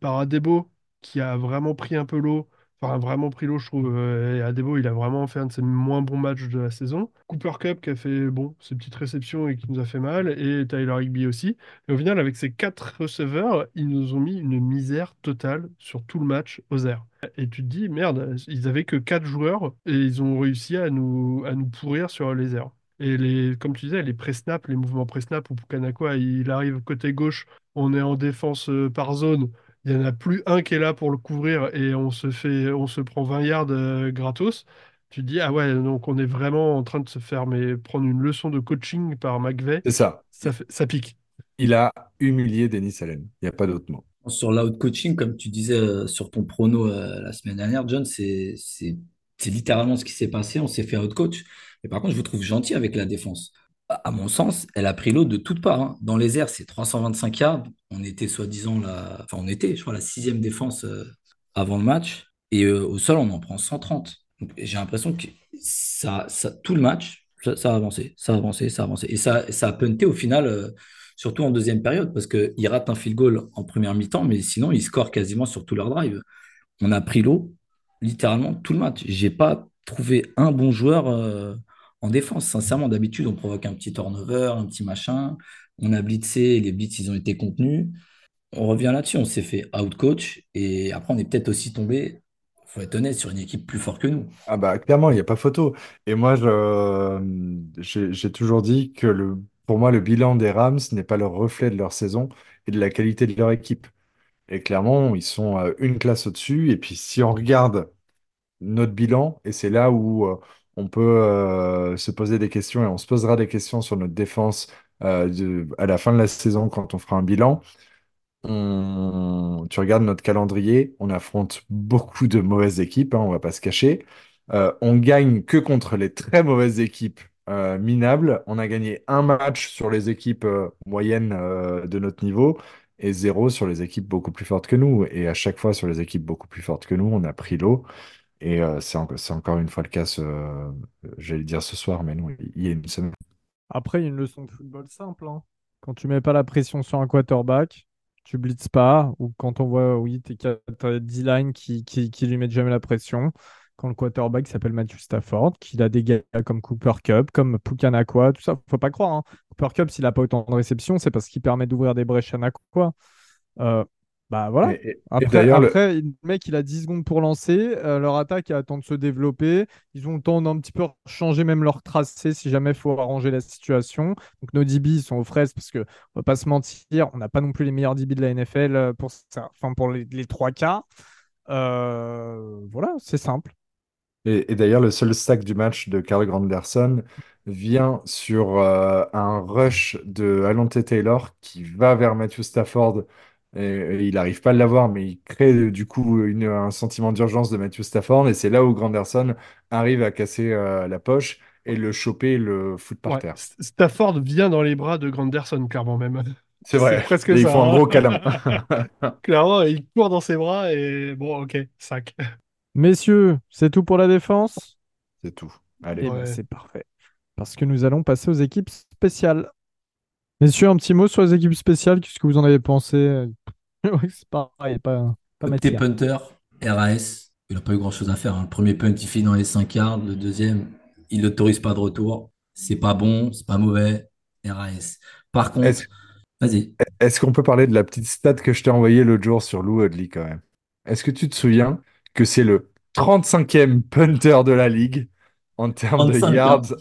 par Adebo, qui a vraiment pris un peu l'eau. Enfin, vraiment pris l'eau, je trouve. Euh, et Adebo, il a vraiment fait un de ses moins bons matchs de la saison. Cooper Cup, qui a fait bon, ses petites réceptions et qui nous a fait mal. Et Tyler Higbee aussi. Et au final, avec ces quatre receveurs, ils nous ont mis une misère totale sur tout le match aux airs. Et tu te dis, merde, ils avaient que quatre joueurs et ils ont réussi à nous, à nous pourrir sur les airs. Et les, comme tu disais, les pré-snap, les mouvements pré-snap où Pukanakwa, il arrive côté gauche, on est en défense euh, par zone, il n'y en a plus un qui est là pour le couvrir et on se fait, on se prend 20 yards euh, gratos. Tu te dis, ah ouais, donc on est vraiment en train de se faire mais, prendre une leçon de coaching par McVeigh. C'est ça. Ça, fait- ça pique. Il a humilié Denis Allen. Il n'y a pas d'autre mot. Sur l'out-coaching, comme tu disais euh, sur ton prono euh, la semaine dernière, John, c'est c'est- c'est littéralement ce qui s'est passé. On s'est fait out-coach. Mais par contre, je vous trouve gentil avec la défense. À mon sens, elle a pris l'eau de toutes parts. hein. Dans les airs, c'est 325 yards. On était soi-disant la... Enfin, on était, je crois, la sixième défense euh, avant le match. Et euh, au sol, on en prend 130. Donc, j'ai l'impression que ça, ça, tout le match, ça, a avancé, ça a avancé, ça a avancé. Et ça, a punté au final. euh, surtout en deuxième période, parce qu'ils ratent un field goal en première mi-temps, mais sinon, ils scorent quasiment sur tout leur drive. On a pris l'eau littéralement tout le match. J'ai pas trouvé un bon joueur en défense. Sincèrement, d'habitude, on provoque un petit turnover, un petit machin. On a blitzé, les blitz, ils ont été contenus. On revient là-dessus, on s'est fait out-coach, et après, on est peut-être aussi tombé, faut être honnête, sur une équipe plus forte que nous. Ah bah clairement, il n'y a pas photo. Et moi, j'ai toujours dit que pour moi, le bilan des Rams n'est pas le reflet de leur saison et de la qualité de leur équipe. Et clairement, ils sont une classe au-dessus. Et puis, si on regarde notre bilan, et c'est là où euh, on peut euh, se poser des questions, et on se posera des questions sur notre défense euh, à la fin de la saison quand on fera un bilan. Tu regardes notre calendrier, on affronte beaucoup de mauvaises équipes, hein, on va pas se cacher. Euh, on gagne que contre les très mauvaises équipes minables. On a gagné un match sur les équipes moyennes de notre niveau et zéro sur les équipes beaucoup plus fortes que nous. Et à chaque fois sur les équipes beaucoup plus fortes que nous, on a pris l'eau. Et euh, c'est en- c'est encore une fois le cas, ce- j'allais dire ce soir, mais non, il y a une semaine. Après, il y a une leçon de football simple. hein. Quand tu mets pas la pression sur un quarterback, tu blitzes pas. Ou quand on voit, oui, tes quatre- D-line qui, qui, qui lui mettent jamais la pression. Quand le quarterback s'appelle Matthew Stafford, qu'il a des gars comme Cooper Cup, comme Pukanakwa, tout ça, faut pas croire. hein. Cooper Cup, s'il a pas autant de réceptions, c'est parce qu'il permet d'ouvrir des brèches à Nakwa. Euh, bah voilà. Et, et- et Après, après, le mec, il a 10 secondes pour lancer. euh, leur attaque a le temps de se développer. Ils ont le temps d'un petit peu changer même leur tracé si jamais il faut arranger la situation. Donc nos DB ils sont aux fraises parce que on va pas se mentir, on n'a pas non plus les meilleurs DB de la NFL euh, pour ça, enfin pour les, les trois quarts. Euh, voilà, c'est simple. Et, et d'ailleurs, le seul sac du match de Carl Granderson vient sur euh, un rush de Alonte Taylor qui va vers Matthew Stafford. Et, il n'arrive pas à l'avoir, mais il crée euh, du coup une- un sentiment d'urgence de Matthew Stafford. Et c'est là où Granderson arrive à casser euh, la poche et le choper et le foutre par Ouais, terre. Stafford vient dans les bras de Granderson, clairement même. C'est vrai. presque Et ils font un hein. gros câlin. Clairement, il court dans ses bras et bon, ok, sac. Messieurs, c'est tout pour la défense? C'est tout. Eh Allez. ben, Ouais. c'est parfait. Parce que nous allons passer aux équipes spéciales. Messieurs, un petit mot sur les équipes spéciales. Qu'est-ce que vous en avez pensé? Oui, c'est pareil, pas, pas Côté punter, RAS, il n'a pas eu grand-chose à faire. hein. Le premier punt, il finit dans les 5 yards. Le deuxième, il n'autorise pas de retour. C'est pas bon, c'est pas mauvais. RAS. Par contre, Est-ce vas-y. est-ce qu'on peut parler de la petite stat que je t'ai envoyée l'autre jour sur Lou Hudley quand même? Est-ce que tu te souviens que c'est le 35e punter de la ligue en termes de 35, yards,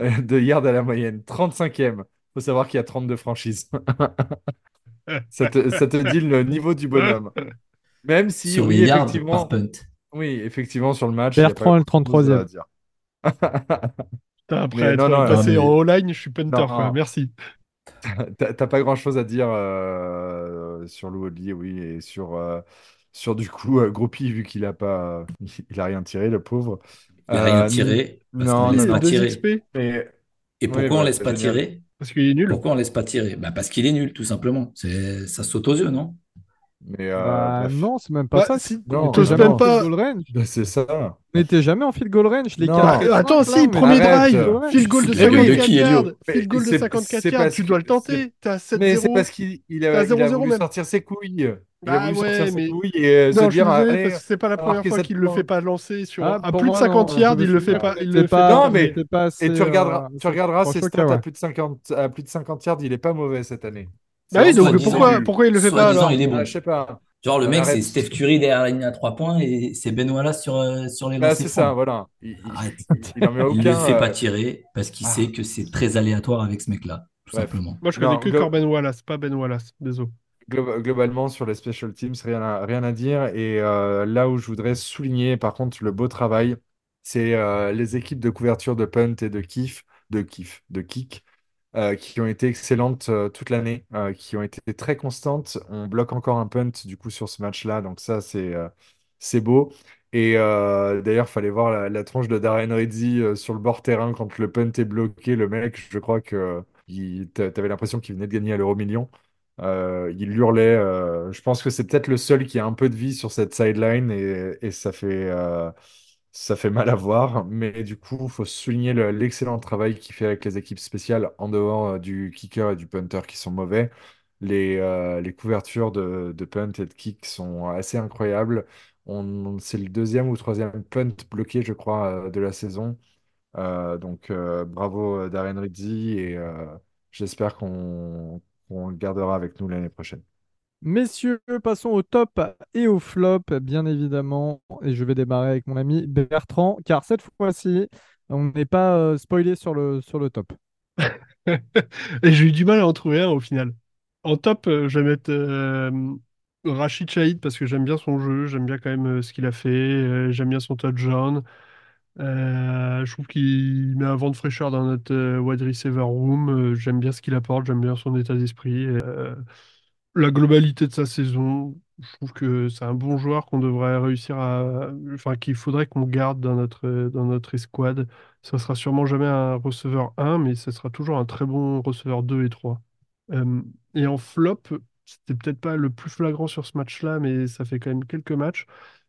euh, de yards à la moyenne? 35e. Faut savoir qu'il y a 32 franchises. Ça te, ça te dit le niveau du bonhomme. Même si, Sur oui, effectivement, punt. oui, effectivement, sur le match, a Bertrand est le grand-chose à 33e. dire. Putain, Après Mais être non, non, passé mais- en O-line, je suis punter, Non. quoi. Merci. T'as pas grand-chose à dire euh, sur Lou oui, et sur, euh, sur du coup euh, Groupie, vu qu'il a pas, il a rien tiré, le pauvre. Il n'a rien Euh, tiré parce non, non, laisse non. pas Deux tirer. Et pourquoi on bah, laisse pas génial. tirer? Parce qu'il est nul. Pourquoi on laisse pas tirer? Bah parce qu'il est nul, tout simplement. C'est, ça saute aux yeux, non? Mais euh, Bah non, c'est même pas Bah, ça. si, On Non, on en pas. field goal range. Bah, c'est ça. On n'était jamais en field goal range. Les Bah, attends, si, premier Arrête. drive, field goal de Tu te fous de la gueule de 54 qui, Elio? yards, field goal de c'est- 54 c'est yards, tu dois le tenter, t'es à Mais c'est 7-0. parce qu'il il a, il a 0-0 voulu même. sortir ses couilles. Bah ouais, mais euh, se non, je suis dire, désolé allez, parce que c'est pas la première fois qu'il le fait pas lancer sur Ah, à pour plus de moi, 50 non, yards, il le fait pas, il le fait pas- pas. Non, mais- pas assez, Et tu regarderas, euh, tu regarderas ses stats ouais. à plus de 50, à plus de 50 yards, il est pas mauvais cette année. Bah oui, C'est donc pourquoi, pourquoi il le fait pas alors il est bon. Ah, je sais pas. Genre, le mec, c'est. Steph Curry derrière la ligne à 3 points et c'est Ben Wallace sur, euh, sur les Bah, lancers c'est ça, voilà. Il, ne aucun. fait pas euh, tirer parce qu'il ah. sait que c'est très aléatoire avec ce mec-là, tout simplement. Moi, je connais que Corben Wallace, pas Ben Wallace, désolé. Glo- globalement, sur les special teams, rien à, dire. Et euh, là où je voudrais souligner, par contre, le beau travail, c'est euh, les équipes de couverture de punt et de kiff, de kiff, de kick, euh, qui ont été excellentes toute l'année, qui ont été très constantes. On bloque encore un punt du coup sur ce match-là, donc ça c'est beau. Et d'ailleurs, fallait voir la, tronche de Darren euh, sur le bord terrain quand le punt est bloqué. Le mec, je crois que il, t'a- t'avais l'impression qu'il venait de gagner à l'euro million. Euh, il hurlait. euh, je pense que c'est peut-être le seul qui a un peu de vie sur cette sideline et, ça fait, euh, ça fait mal à voir. Mais du coup, il faut souligner le- l'excellent travail qu'il fait avec les équipes spéciales en dehors du kicker et du punter qui sont mauvais. Les, les couvertures de, de punt et de kick sont assez incroyables. C'est le deuxième ou troisième punt bloqué, je crois, de la saison. Donc bravo Darren Rizzi et j'espère qu'on qu'on le gardera avec nous l'année prochaine. Messieurs, passons au top et au flop, bien évidemment. Et je vais démarrer avec mon ami Bertrand, car cette fois-ci, on n'est pas euh, spoilé sur le, sur le top. Et j'ai eu du mal à en trouver un au final. En top, euh, je vais mettre euh, Rachid Shahid parce que j'aime bien son jeu, j'aime bien quand même euh, ce qu'il a fait, euh, j'aime bien son touchdown. Euh, je trouve qu'il met un vent de fraîcheur dans notre euh, wide receiver room. Euh, j'aime bien ce qu'il apporte, j'aime bien son état d'esprit. Euh, la globalité de sa saison, je trouve que c'est un bon joueur qu'on devrait réussir à. Enfin, qu'il faudrait qu'on garde dans notre, dans notre escouade. Ça sera sûrement jamais un receveur 1, mais ce sera toujours un très bon receveur 2 et 3. Euh, et en flop, c'était peut-être pas le plus flagrant sur ce match-là, mais ça fait quand même quelques matchs.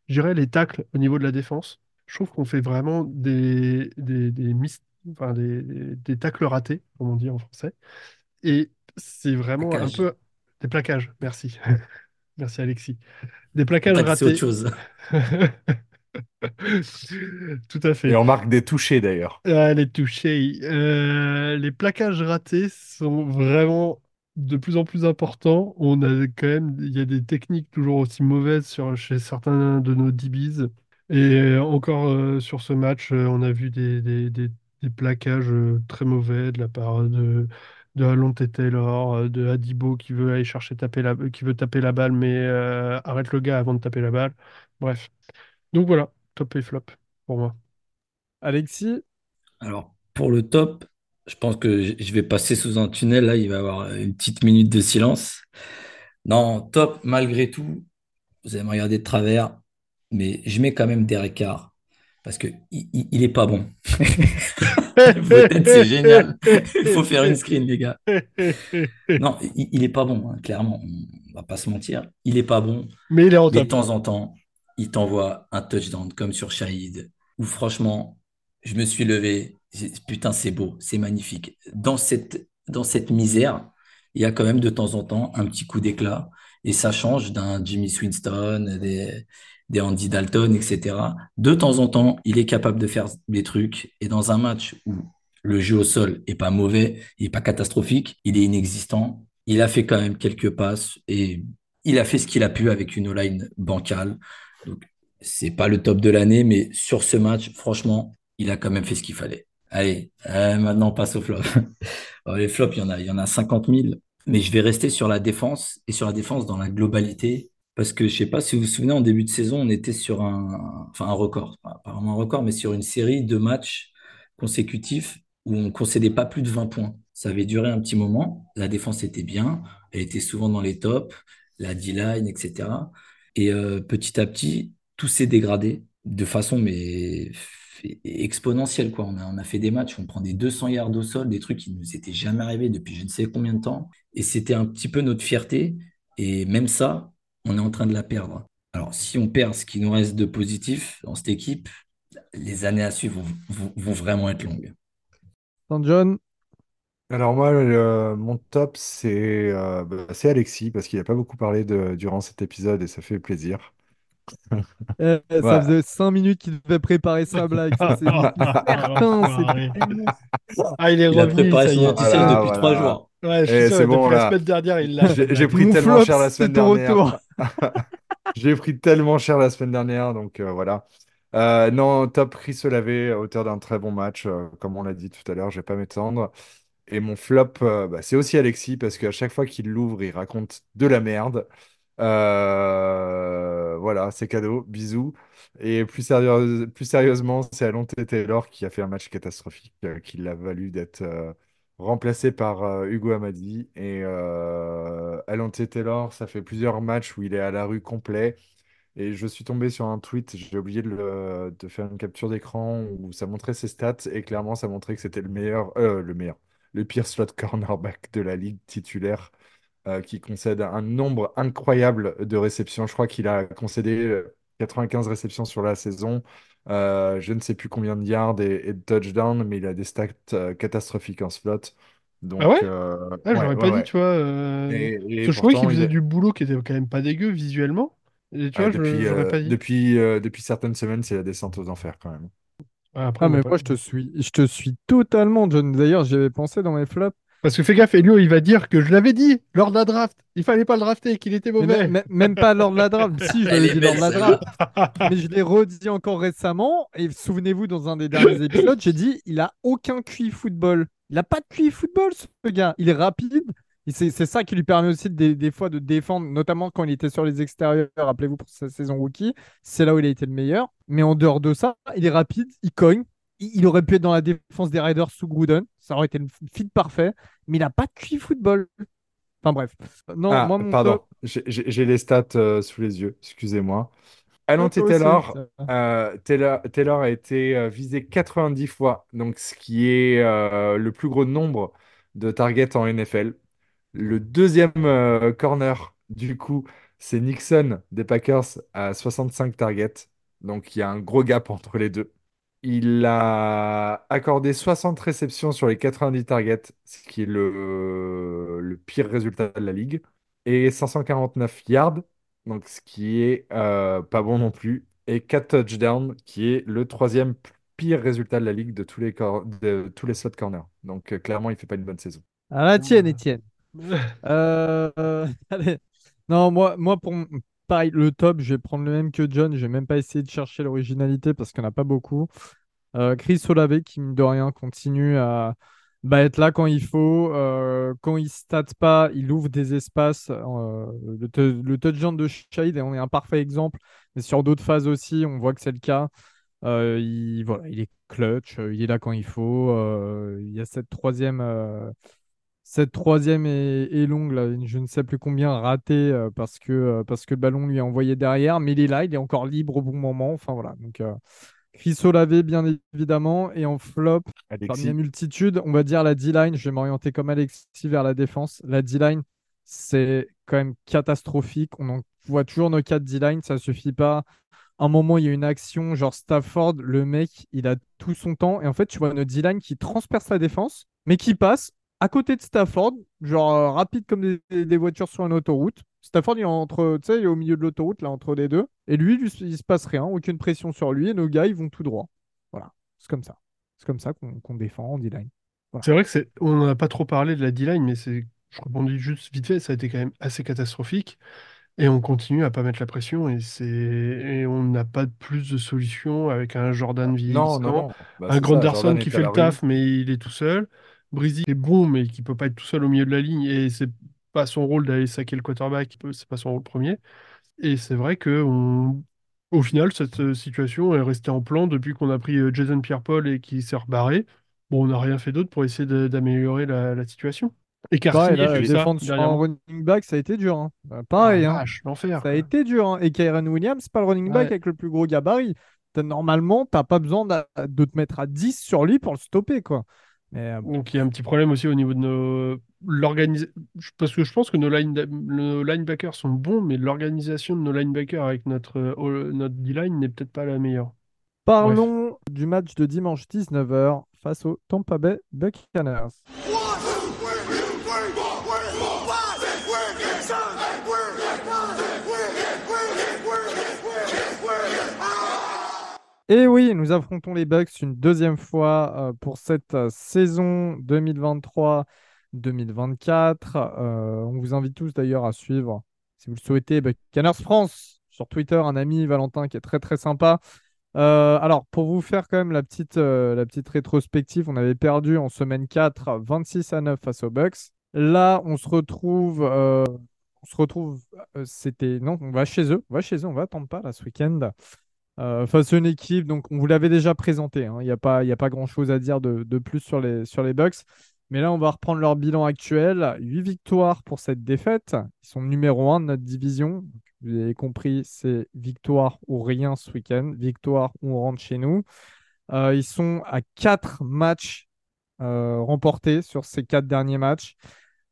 Je dirais les tacles au niveau de la défense. Je trouve qu'on fait vraiment des, des, des, miss- enfin, des, des, des tacles ratés, comme on dit en français. Et c'est vraiment un peu des plaquages. Merci. Merci Alexis. Des plaquages fait, c'est autre ratés. chose. Tout à fait. Et on marque des touchés d'ailleurs. Ah, les touchés. Euh, les plaquages ratés sont vraiment de plus en plus importants. On a quand même, il y a des techniques toujours aussi mauvaises sur, chez certains de nos DBs. Et euh, encore euh, sur ce match, euh, on a vu des, des, des- des plaquages euh, très mauvais de la part de, de Alonte Taylor, euh, de Adibo qui veut aller chercher taper la, qui veut taper la balle, mais euh, arrête le gars avant de taper la balle. Bref. Donc voilà, top et flop pour moi. Alexis, Alors, pour le top, je pense que je je vais passer sous un tunnel. Là, il va y avoir une petite minute de silence. Non, top, malgré tout, vous allez me regarder de travers, mais je mets quand même Derek Carr parce que il, il- il est pas bon. C'est génial. Il faut faire une screen, les gars. Non, il, il est pas bon, hein, clairement. On va pas se mentir. Il est pas bon. Mais il est en Mais de temps en temps, il t'envoie un touchdown comme sur Shahid, où franchement, je me suis levé. Putain, c'est beau, c'est magnifique. Dans cette, dans cette misère, il y a quand même de temps en temps un petit coup d'éclat. Et ça change d'un Jimmy Swinston, des, des Andy Dalton, etc. De temps en temps, il est capable de faire des trucs. Et dans un match où le jeu au sol est pas mauvais, il est pas catastrophique, il est inexistant, il a fait quand même quelques passes et il a fait ce qu'il a pu avec une O-line bancale. Donc, c'est pas le top de l'année, mais sur ce match, franchement, il a quand même fait ce qu'il fallait. Allez, euh, maintenant on passe au flop. Alors, les flops, il y en a, il y en a 50 000, mais je vais rester sur la défense et sur la défense dans la globalité. Parce que je sais pas si vous vous souvenez, en début de saison, on était sur un, enfin un record, pas vraiment un record, mais sur une série de matchs consécutifs où on concédait pas plus de 20 points. Ça avait duré un petit moment. La défense était bien, elle était souvent dans les tops, la D-line, etc. Et euh, petit à petit, tout s'est dégradé de façon mais exponentielle quoi. On a, on a fait des matchs, on prend des 200 yards au sol, des trucs qui nous étaient jamais arrivés depuis je ne sais combien de temps. Et c'était un petit peu notre fierté. Et même ça, on est en train de la perdre. Alors, si on perd ce qui nous reste de positif dans cette équipe, les années à suivre vont, vont- vont vraiment être longues. Saint John, Alors moi, le- mon top, c'est euh, bah, c'est Alexis, parce qu'il n'a pas beaucoup parlé de, durant cet épisode et ça fait plaisir. eh, ça faisait 5 minutes qu'il devait préparer sa blague. Ça, c'est démon. Ah, il est Il a revenu, préparé ça y son est. anti-sale Voilà, depuis trois voilà. jours. Ouais, je Eh, suis sûr, bon, depuis la semaine dernière, il l'a. J'ai pris tellement flop, cher la c'est semaine ton dernière. retour. J'ai pris tellement cher la semaine dernière, donc euh, voilà. Euh, non, top Chris Olavé, auteur d'un très bon match, euh, comme on l'a dit tout à l'heure, je vais pas m'étendre. Et mon flop, bah, c'est aussi Alexis, parce qu'à chaque fois qu'il l'ouvre, il raconte de la merde. Voilà, c'est cadeau, bisous. Et plus, sérieuse- plus sérieusement, c'est Alonte Taylor qui a fait un match catastrophique, qui l'a valu d'être remplacé par euh, Hugo Amadi. Et euh, Alonte Taylor, ça fait plusieurs matchs où il est à la rue complet. Et je suis tombé sur un tweet, j'ai oublié de, faire une capture d'écran où ça montrait ses stats et clairement ça montrait que c'était le meilleur, euh, le meilleur, le pire slot cornerback de la ligue titulaire euh, qui concède un nombre incroyable de réceptions. Je crois qu'il a concédé euh, 95 réceptions sur la saison, euh, je ne sais plus combien de yards et, et de touchdowns, mais il a des stats euh, catastrophiques en slot. Ah ouais? Donc, euh, Ah, ouais, j'aurais ouais, pas dit, ouais. tu vois. euh, Et, parce et que je trouvais qu'il pourtant, il faisait est- du boulot qui était quand même pas dégueu visuellement. Et tu ah, vois, je depuis, j'aurais euh, pas dit. depuis, euh, depuis certaines semaines, c'est la descente aux enfers quand même. Ah, Après, Ah, on va mais pas- moi, je te suis. Je te suis totalement, John. D'ailleurs, j'y avais pensé dans mes flops. Parce que fais gaffe, Elio, il va dire que je l'avais dit lors de la draft. Il fallait pas le drafter, qu'il était mauvais. même, pas lors de la draft. Si, je l'avais dit lors de la draft. Mais je l'ai redit encore récemment. Et souvenez-vous, dans un des derniers épisodes, j'ai dit il a aucun QI football. Il a pas de QI football, ce gars. Il est rapide. C'est ça qui lui permet aussi de- des, des fois de défendre, notamment quand il était sur les extérieurs. Rappelez-vous pour sa saison rookie, c'est là où il a été le meilleur. Mais en dehors de ça, il est rapide, il cogne. Il, il aurait pu être dans la défense des Raiders sous Gruden. Ça aurait été le fit parfait. Mais il a pas de QI football. Enfin bref. Non, Ah, moi, mon pardon, top- j'ai les stats euh, sous les yeux, excusez-moi. Aussi, Taylor, euh, Taylor, Taylor a été euh, visé 90 fois, donc ce qui est euh, le plus gros nombre de targets en NFL. Le deuxième euh, corner, du coup, c'est Nixon des Packers à 65 targets, donc il y a un gros gap entre les deux. Il a accordé 60 réceptions sur les 90 targets, ce qui est le, le pire résultat de la ligue, et 549 yards, donc ce qui est euh, pas bon non plus, et 4 touchdowns, qui est le troisième pire résultat de la ligue de tous les, cor- de tous les slot corners. Donc euh, clairement, il fait pas une bonne saison. À la tienne, Étienne. Euh, euh, allez. Non, moi, moi pour le top, je vais prendre le même que John. Je vais même pas essayer de chercher l'originalité parce qu'il n'y en a pas beaucoup. Euh, Chris Olave, qui mine de rien continue à bah, être là quand il faut. Euh, quand il stat pas, il ouvre des espaces. Euh, le, le touchdown de Shade on est un parfait exemple. Mais sur d'autres phases aussi, on voit que c'est le cas. Il, voilà, il est clutch, il est là quand il faut. Il y a cette troisième. Cette troisième est, est longue, là, je ne sais plus combien ratée euh, parce que, euh, parce que le ballon lui est envoyé derrière, mais il est là, il est encore libre au bon moment. Enfin voilà. Donc, euh, Chris bien évidemment. Et en flop, parmi la multitude, on va dire la D-line. Je vais m'orienter comme Alexis vers la défense. La D-line, c'est quand même catastrophique. On en voit toujours nos quatre D-line, ça suffit pas. Un moment, il y a une action, genre Stafford, le mec, il a tout son temps. Et en fait, tu vois notre D-line qui transperce la défense, mais qui passe à côté de Stafford, genre euh, rapide comme des, voitures sur une autoroute. Stafford, il est entre, tu sais, il est au milieu de l'autoroute, là, entre les deux. Et lui, lui, il se passe rien, aucune pression sur lui. Et nos gars, ils vont tout droit. Voilà, c'est comme ça. C'est comme ça qu'on défend en D-line. C'est vrai que c'est, on n'en a pas trop parlé de la D-line, mais c'est, je rebondis juste vite fait, ça a été quand même assez catastrophique. Et on continue à pas mettre la pression et c'est, et on n'a pas de plus de solutions avec un Jordan non, vieillissant, non, non. Bah, un Granderson Jordan qui fait le rue. taf, mais il est tout seul. Breezy est bon, mais qui peut pas être tout seul au milieu de la ligne et c'est pas son rôle d'aller saquer le quarterback, c'est pas son rôle premier. Et c'est vrai que on... au final, cette euh, situation est restée en plan depuis qu'on a pris euh, Jason Pierre-Paul et qui s'est rebarré. Bon, on n'a rien fait d'autre pour essayer d'améliorer la, la situation. Et ça défendre sur un dernièrement. running back, ça a été dur. hein. Euh, Ah, pareil, hein. vache, l'enfer. Ça a été dur. hein. Et Kyren Williams, c'est pas le running back Ouais. avec le plus gros gabarit. T'as- Normalement, t'as pas besoin de te mettre à 10 sur lui pour le stopper, quoi. Mais euh, Donc il y a un petit problème aussi au niveau de nos l'organisation parce que je pense que nos, line... nos linebackers sont bons, mais l'organisation de nos linebackers avec notre euh, notre D-line n'est peut-être pas la meilleure. Bref. parlons du match de dimanche 19h face aux Tampa Bay Buccaneers. Et oui, nous affrontons les Bucks une deuxième fois euh, pour cette euh, saison 2023-2024. Euh, on vous invite tous d'ailleurs à suivre, si vous le souhaitez, Buccaneers France sur Twitter, un ami Valentin qui est très très sympa. Alors, pour vous faire quand même la petite, rétrospective, on avait perdu en semaine 4 26 à 9 face aux Bucks. Là, on se retrouve, on se retrouve, c'était, non, on va chez eux, on va chez eux, on va à Tampa là ce week-end. Euh, face à une équipe, donc on vous l'avait déjà présenté, hein, il n'y a pas, pas grand-chose à dire de, de plus sur les, sur les Bucks. Mais là, on va reprendre leur bilan actuel. 8 victoires pour cette défaite. Ils sont numéro 1 de notre division. Vous avez compris, c'est victoire ou rien ce week-end. Victoire ou on rentre chez nous. Euh, ils sont à 4 matchs euh, remportés sur ces 4 derniers matchs.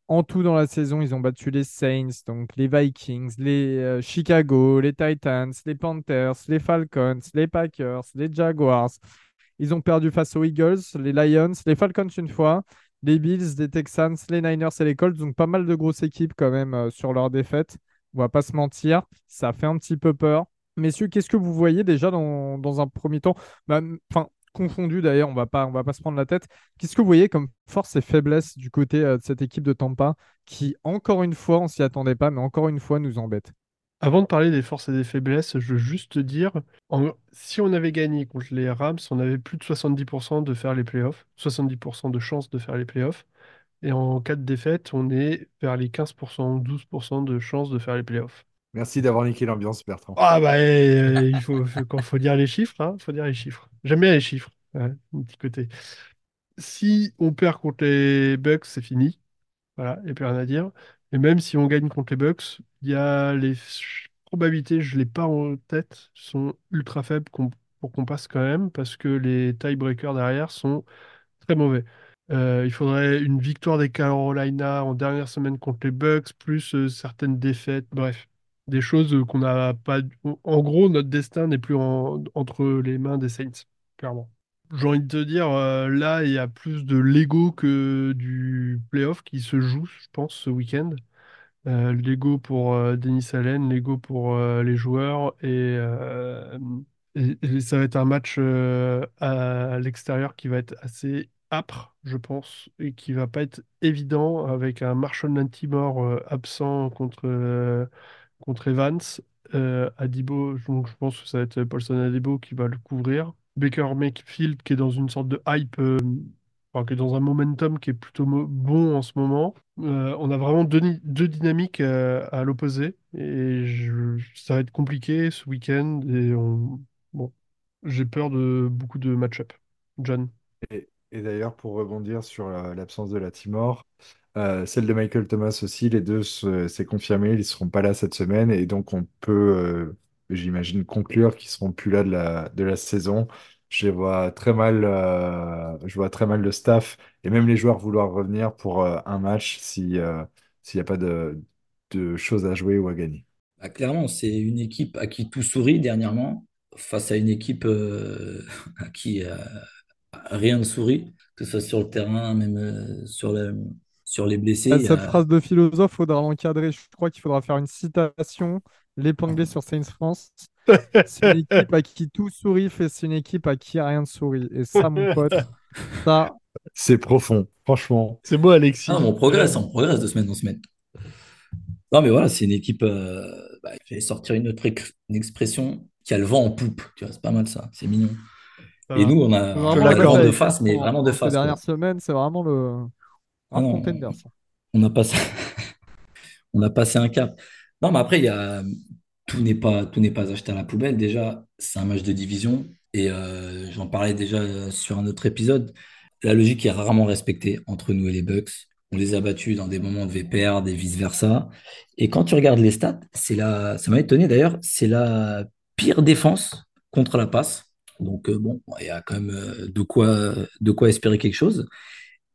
En tout, dans la saison, ils ont battu les Saints, donc les Vikings, les euh, Chicago, les Titans, les Panthers, les Falcons, les Packers, les Jaguars. Ils ont perdu face aux Eagles, les Lions, les Falcons une fois, les Bills, les Texans, les Niners et les Colts. Donc pas mal de grosses équipes quand même euh, sur leur défaite. On va pas se mentir, ça fait un petit peu peur. Messieurs, qu'est-ce que vous voyez déjà dans, dans un premier temps? Bah, confondu d'ailleurs, on va pas, va pas se prendre la tête. Qu'est-ce que vous voyez comme force et faiblesse du côté euh, de cette équipe de Tampa qui, encore une fois, on s'y attendait pas, mais encore une fois, nous embête? Avant de parler des forces et des faiblesses, je veux juste te dire, si on avait gagné contre les Rams, on avait plus de 70% de faire les playoffs, 70% de chances de faire les playoffs. Et en cas de défaite, on est vers les 15%, 12% de chances de faire les playoffs. Merci d'avoir niqué l'ambiance, Bertrand. Ah bah euh, il faut, faut- faut dire les chiffres, hein, faut dire les chiffres. J'aime bien les chiffres, ouais, un petit côté. Si on perd contre les Bucks, c'est fini. Voilà, il n'y a plus rien à dire. Et même si on gagne contre les Bucks, il y a les probabilités, je ne l'ai pas en tête, sont ultra faibles pour qu'on passe quand même, parce que les tiebreakers derrière sont très mauvais. Euh, il faudrait une victoire des Carolina en dernière semaine contre les Bucks, plus euh, certaines défaites, bref, des choses qu'on n'a pas. En gros, notre destin n'est plus en- entre les mains des Saints, clairement. J'ai envie de te dire, euh, là, il y a plus de Lego que du playoff qui se joue, je pense, ce week-end. Euh, Lego pour euh, Denis Allen, Lego pour les joueurs, et, ça va être un match à l'extérieur qui va être assez âpre, je pense, et qui va pas être évident avec un Marshall Lantimore absent contre, contre Evans. Euh, Adibo, donc je pense que ça va être Paulson Adibo qui va le couvrir. Baker Mayfield qui est dans une sorte de hype, euh, qui est dans un momentum qui est plutôt bon en ce moment. Euh, on a vraiment deux, deux dynamiques euh, à l'opposé et ça va être compliqué ce week-end bon, j'ai peur de beaucoup de match-up. John. Et, et d'ailleurs, pour rebondir sur l'absence de la Timor, euh, celle de Michael Thomas aussi, les deux, c'est confirmé, ils ne seront pas là cette semaine et donc on peut, euh, j'imagine, conclure qu'ils seront plus là de la, saison. Je vois très mal, euh, je vois très mal le staff et même les joueurs vouloir revenir pour un match si, s'il n'y a pas de, choses à jouer ou à gagner. Bah, clairement, c'est une équipe à qui tout sourit dernièrement, face à une équipe à qui rien ne sourit, que ce soit sur le terrain, même sur le- sur les blessés. Ah, Cette a- phrase de philosophe, faudra l'encadrer. Je crois qu'il faudra faire une citation, l'épingler sur Saints France. C'est une équipe à qui tout sourit, et c'est une équipe à qui rien ne sourit. Et ça, mon pote, ça, C'est profond, franchement. C'est beau, Alexis. Ah, on progresse, on progresse de semaine en semaine. Non, mais voilà, c'est une équipe. euh, bah, je vais sortir une autre une expression qui a le vent en poupe. Tu vois, c'est pas mal ça, c'est mignon. Ça Et va. nous, on a, on vraiment a le vent de face, mais vraiment de Ces face. quoi. dernières semaines, c'est vraiment le Ah un non, contender, ça. on a passé, on a passé un cap. Non, mais après, il y a, tout n'est pas, tout n'est pas acheté à la poubelle. Déjà, c'est un match de division. Et euh, j'en parlais déjà sur un autre épisode. La logique est rarement respectée entre nous et les Bucks. On les a battus dans des moments de VPR, et vice-versa. Et quand tu regardes les stats, c'est la, ça m'a étonné d'ailleurs, c'est la pire défense contre la passe. Donc, euh, bon, il y a quand même euh, de quoi, de quoi espérer quelque chose.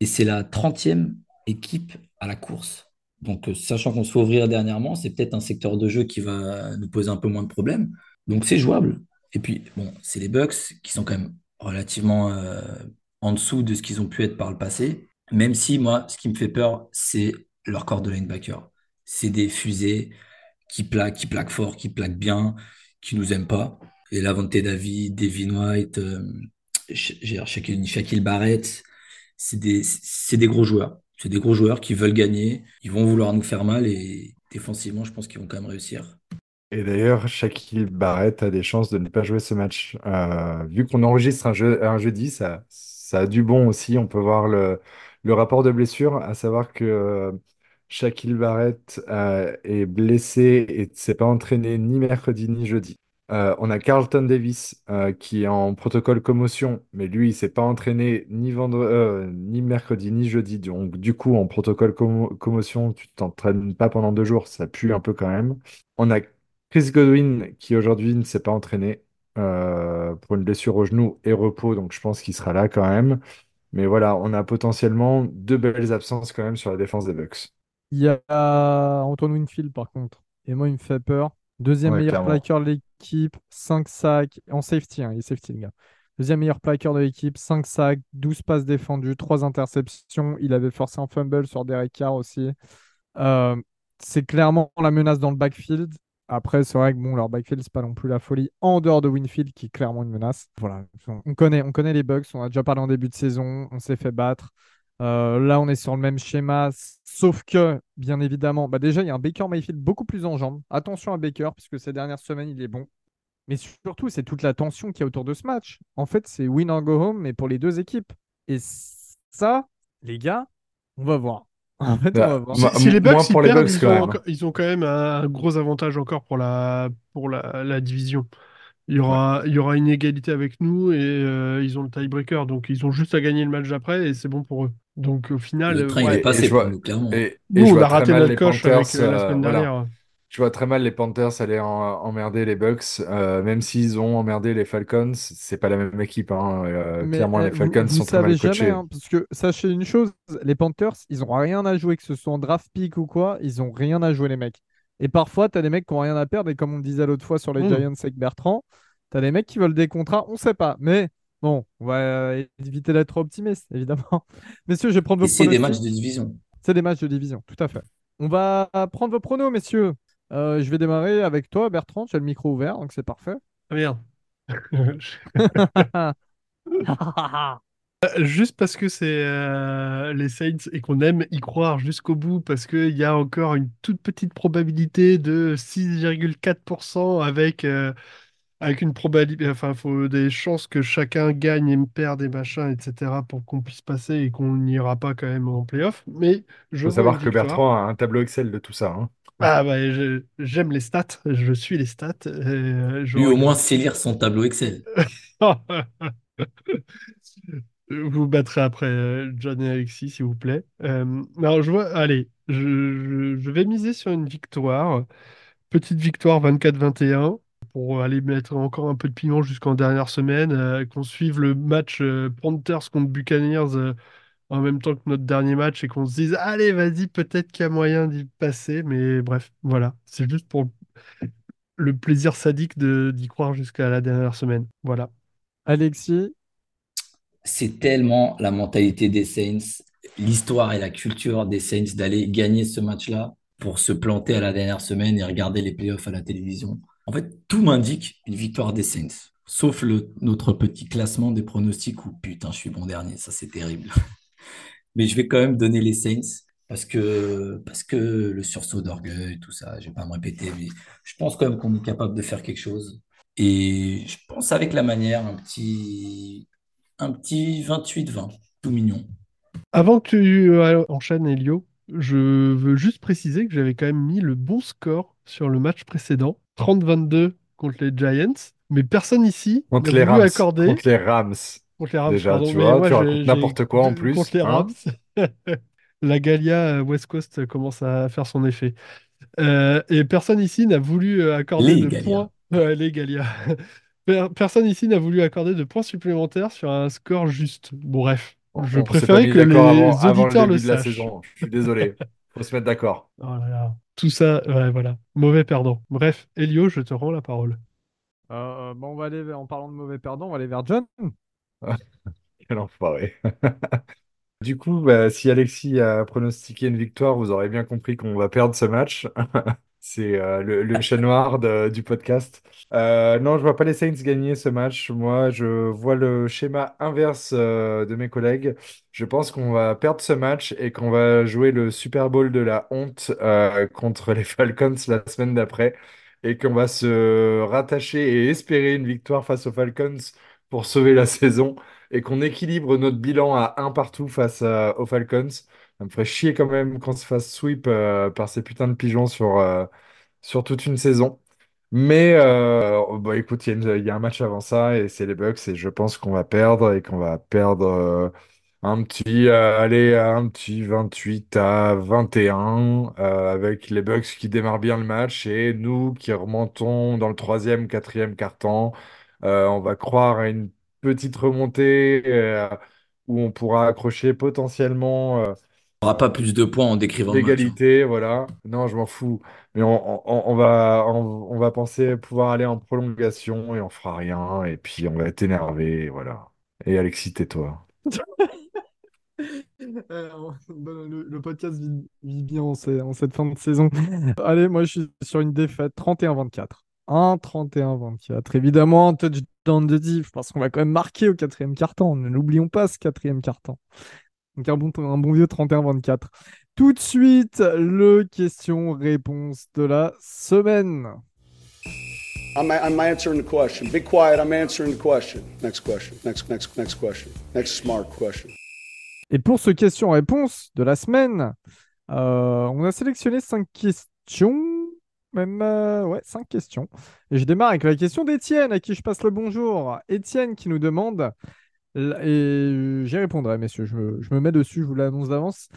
Et c'est la trentième équipe à la course. Donc, euh, sachant qu'on se fait ouvrir dernièrement, c'est peut-être un secteur de jeu qui va nous poser un peu moins de problèmes. Donc, c'est jouable. Et puis, bon, c'est les Bucks qui sont quand même relativement euh, en dessous de ce qu'ils ont pu être par le passé. Même si, moi, ce qui me fait peur, c'est leur corps de linebacker. C'est des fusées qui plaquent, qui plaquent fort, qui plaquent bien, qui nous aiment pas. Et Lavonte David, Devin White, euh, Barrett, c'est des, des gros joueurs. C'est des gros joueurs qui veulent gagner, ils vont vouloir nous faire mal et défensivement, je pense qu'ils vont quand même réussir. Et d'ailleurs, Shaquille Barrett a des chances de ne pas jouer ce match. Euh, vu qu'on enregistre un, jeu, un jeudi, ça, ça a du bon aussi. On peut voir le, le rapport de blessure, à savoir que euh, Shaquille Barrett euh, est blessé et ne s'est pas entraîné ni mercredi ni jeudi. Euh, on a Carlton Davis euh, qui est en protocole commotion, mais lui, il s'est pas entraîné ni, ni mercredi ni jeudi. Donc, du coup, en protocole commotion, tu t'entraînes pas pendant deux jours, ça pue un peu quand même. On a Chris Godwin qui aujourd'hui ne s'est pas entraîné pour une blessure au genou et repos, donc je pense qu'il sera là quand même. Mais voilà, on a potentiellement deux belles absences quand même sur la défense des Bucks. Il y a Antoine Winfield par contre. Et moi, il me fait peur. Deuxième meilleur plaqueur de l'équipe, 5 sacs en safety, hein, il est safety le gars. Deuxième meilleur plaqueur de l'équipe, 5 sacs, 12 passes défendues, 3 interceptions. Il avait forcé un fumble sur Derek Carr aussi. Euh, c'est clairement la menace dans le backfield. Après, c'est vrai que bon, leur backfield, c'est pas non plus la folie. En dehors de Winfield, qui est clairement une menace. Voilà, on connaît, on connaît les Bucks, on a déjà parlé en début de saison, on s'est fait battre. Euh, là, on est sur le même schéma, sauf que, bien évidemment, bah déjà, il y a un Baker Mayfield beaucoup plus en jambes. Attention à Baker, puisque ces dernières semaines, il est bon. Mais surtout, c'est toute la tension qu'il y a autour de ce match. En fait, c'est win or go home, mais pour les deux équipes. Et ça, les gars, on va voir. En fait, on bah, va voir. Si, les Bucks, ils, perdent, ils, ont, quand même un gros avantage encore pour la, pour la division. Il y aura, il y aura une égalité avec nous et euh, ils ont le tiebreaker. Donc, ils ont juste à gagner le match d'après et c'est bon pour eux. Donc, au final. Le train, il est passé pour nous, clairement. Et, nous, on a raté notre coche avec euh, la semaine dernière. Je vois très mal les Panthers aller emmerder les Bucks, euh, même s'ils ont emmerdé les Falcons, c'est pas la même équipe. Hein. clairement, les Falcons sont très mal coachés. Hein, parce que sachez une chose, les Panthers, ils ont rien à jouer, que ce soit en draft pick ou quoi, ils ont rien à jouer les mecs. Et parfois, tu as des mecs qui n'ont rien à perdre. Et comme on disait l'autre fois sur les hmm. Giants avec Bertrand, tu as des mecs qui veulent des contrats. On ne sait pas. Mais bon, on va euh, éviter d'être optimiste, évidemment. Messieurs, je vais prendre vos pronos. C'est des matchs de division. C'est des matchs de division, tout à fait. On va prendre vos pronos, messieurs. Euh, je vais démarrer avec toi, Bertrand. Tu as le micro ouvert, donc c'est parfait. Ah merde. Euh, juste parce que c'est euh, les Saints et qu'on aime y croire jusqu'au bout, parce qu'il y a encore une toute petite probabilité de 6,4% avec, euh, avec une probabilité, enfin, il faut des chances que chacun gagne et me perde des machins, etc., pour qu'on puisse passer et qu'on n'ira pas quand même en playoff. Mais je faut savoir que Bertrand a un tableau Excel de tout ça. Hein. Ah bah, j'aime les stats, je suis les stats. Lui, au moins, c'est lire son tableau Excel. Vous battrez après euh, John et Alexis, s'il vous plaît. Euh, alors, je vois, allez, je, vais miser sur une victoire. Petite victoire 24-21 pour aller mettre encore un peu de piment jusqu'en dernière semaine. euh, qu'on suive le match Panthers contre Buccaneers en même temps que notre dernier match et qu'on se dise, allez, vas-y, peut-être qu'il y a moyen d'y passer. Mais bref, voilà. C'est juste pour le plaisir sadique d'y croire jusqu'à la dernière semaine. Voilà. Alexis, c'est tellement la mentalité des Saints, l'histoire et la culture des Saints d'aller gagner ce match-là pour se planter à la dernière semaine et regarder les playoffs à la télévision. En fait, tout m'indique une victoire des Saints, sauf notre petit classement des pronostics où putain, je suis bon dernier, ça c'est terrible. Mais je vais quand même donner les Saints parce que, parce que le sursaut d'orgueil, tout ça, je vais pas me répéter, mais je pense quand même qu'on est capable de faire quelque chose. Et je pense avec la manière, un petit, un petit 28-20, tout mignon. Avant que tu euh, enchaînes, Elio, je veux juste préciser que j'avais quand même mis le bon score sur le match précédent, 30-22 contre les Giants, mais personne ici n'a voulu Rams. accorder. Contre les Rams. Contre les Rams, Déjà, pardon, tu vois, tu racontes n'importe quoi en plus. Contre les hein. Rams. La Galia euh, West Coast commence à faire son effet. Euh, et personne ici n'a voulu accorder les de points. les Galia. Personne ici n'a voulu accorder de points supplémentaires sur un score juste. Bref, On, Je préférais que les avant, avant le auditeurs le la sachent. saison. Je suis désolé. Faut se mettre d'accord. Oh là là. Tout ça, ouais, voilà. Mauvais perdant. Bref, Elio, je te rends la parole. Euh, bon, on va aller vers- en parlant de mauvais perdants, on va aller vers John. Quel enfoiré. Du coup, bah, si Alexis a pronostiqué une victoire, vous aurez bien compris qu'on va perdre ce match. C'est euh, le, chat noir du podcast. Euh, non, je vois pas les Saints gagner ce match. Moi, je vois le schéma inverse euh, de mes collègues. Je pense qu'on va perdre ce match et qu'on va jouer le Super Bowl de la honte contre les Falcons la semaine d'après et qu'on va se rattacher et espérer une victoire face aux Falcons pour sauver la saison et qu'on équilibre notre bilan à un partout face aux Falcons. Me ferait chier quand même qu'on se fasse sweep euh, par ces putains de pigeons sur, euh, sur toute une saison. Mais euh, bah, écoute, il y, a un match avant ça et c'est les Bucks et je pense qu'on va perdre et qu'on va perdre un petit, allez, un petit 28 à 21 euh, avec les Bucks qui démarrent bien le match et nous qui remontons dans le troisième, quatrième quart-temps. Euh, on va croire à une petite remontée où on pourra accrocher potentiellement. N'aura pas plus de points en décrivant match. hein. L'égalité, voilà. Non, je m'en fous. Mais on, on- on va, on, on va penser pouvoir aller en prolongation et on fera rien. Et puis on va être énervé, voilà. Et Alexis, tais-toi. Euh, bon, le, le podcast vit, vit bien en, cette fin de saison. Allez, moi je suis sur une défaite 31-24. Un 31-24. Évidemment, un touchdown de diff parce qu'on va quand même marquer au quatrième quart-temps. Ne l'oublions pas, ce quatrième quart-temps. Donc un bon, un bon vieux 31-24. Tout de suite, le question-réponse de la semaine. I'm, I'm answering the question. Be quiet. I'm answering the question. Next question. Next, next, next question. Next smart question. Et pour ce question-réponse de la semaine, euh, on a sélectionné cinq questions. Même, euh, ouais, cinq questions. Et je démarre avec la question d'Étienne, à qui je passe le bonjour. Étienne qui nous demande, et j'y répondrai, messieurs, je me, mets dessus, je vous l'annonce d'avance.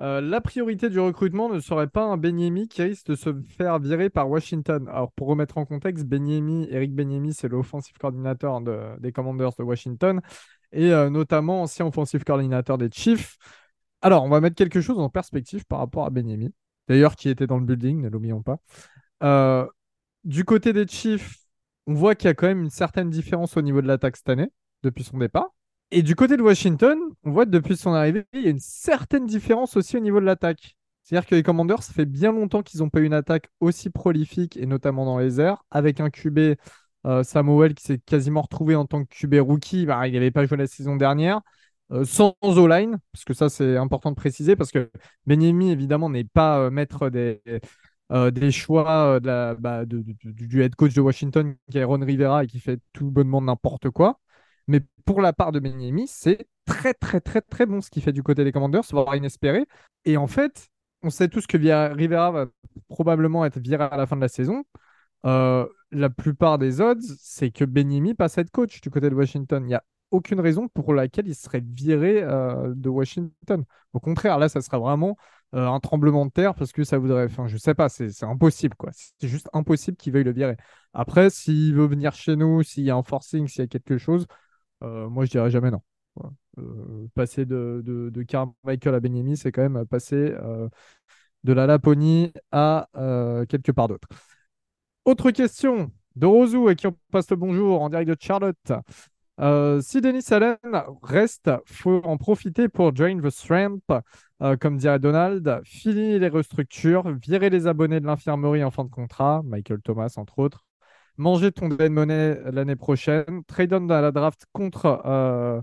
Euh, la priorité du recrutement ne serait pas un Benyemi qui risque de se faire virer par Washington. Alors, pour remettre en contexte, Benyemi, Eric Benyemi, c'est l'offensive coordinateur de- des Commanders de Washington et euh, notamment ancien offensive coordinateur des Chiefs. Alors, on va mettre quelque chose en perspective par rapport à Benyemi, d'ailleurs qui était dans le building, ne l'oublions pas. Euh, du côté des Chiefs, on voit qu'il y a quand même une certaine différence au niveau de l'attaque cette année, depuis son départ. Et du côté de Washington, on voit depuis son arrivée, il y a une certaine différence aussi au niveau de l'attaque. C'est-à-dire que les Commanders, ça fait bien longtemps qu'ils n'ont pas eu une attaque aussi prolifique, et notamment dans les airs, avec un QB euh, Samuel qui s'est quasiment retrouvé en tant que QB rookie. Bah, il n'avait pas joué la saison dernière. Euh, sans O-line, parce que ça c'est important de préciser, parce que Benyemi évidemment n'est pas euh, maître des, des choix bah, de- du head coach de Washington qui est Ron Rivera et qui fait tout bonnement n'importe quoi. Mais pour la part de Benyemi, c'est très très très très bon ce qu'il fait du côté des Commanders, voire inespéré. Et en fait, on sait tous que Rivera va probablement être viré à la fin de la saison. Euh, la plupart des odds, c'est que Benyemi passe à être coach du côté de Washington. Il n'y a aucune raison pour laquelle il serait viré euh, de Washington. Au contraire, là, ça serait vraiment euh, un tremblement de terre parce que ça voudrait. Enfin, je sais pas, c'est impossible, quoi. C'est juste impossible qu'il veuille le virer. Après, s'il veut venir chez nous, s'il y a un forcing, s'il y a quelque chose, euh, moi, je dirais jamais non. Euh, passer de, de, de Carmichael à Benyemi, c'est quand même passer euh, de la Laponie à quelque part d'autre. Autre question de Rosou et qui on passe le bonjour en direct de Charlotte. Si Denis Allen reste, faut en profiter pour drain the euh, comme dirait Donald, finir les restructures, virer les abonnés de l'infirmerie en fin de contrat, Michael Thomas entre autres, manger ton dead money l'année prochaine, trade on à la draft contre, euh,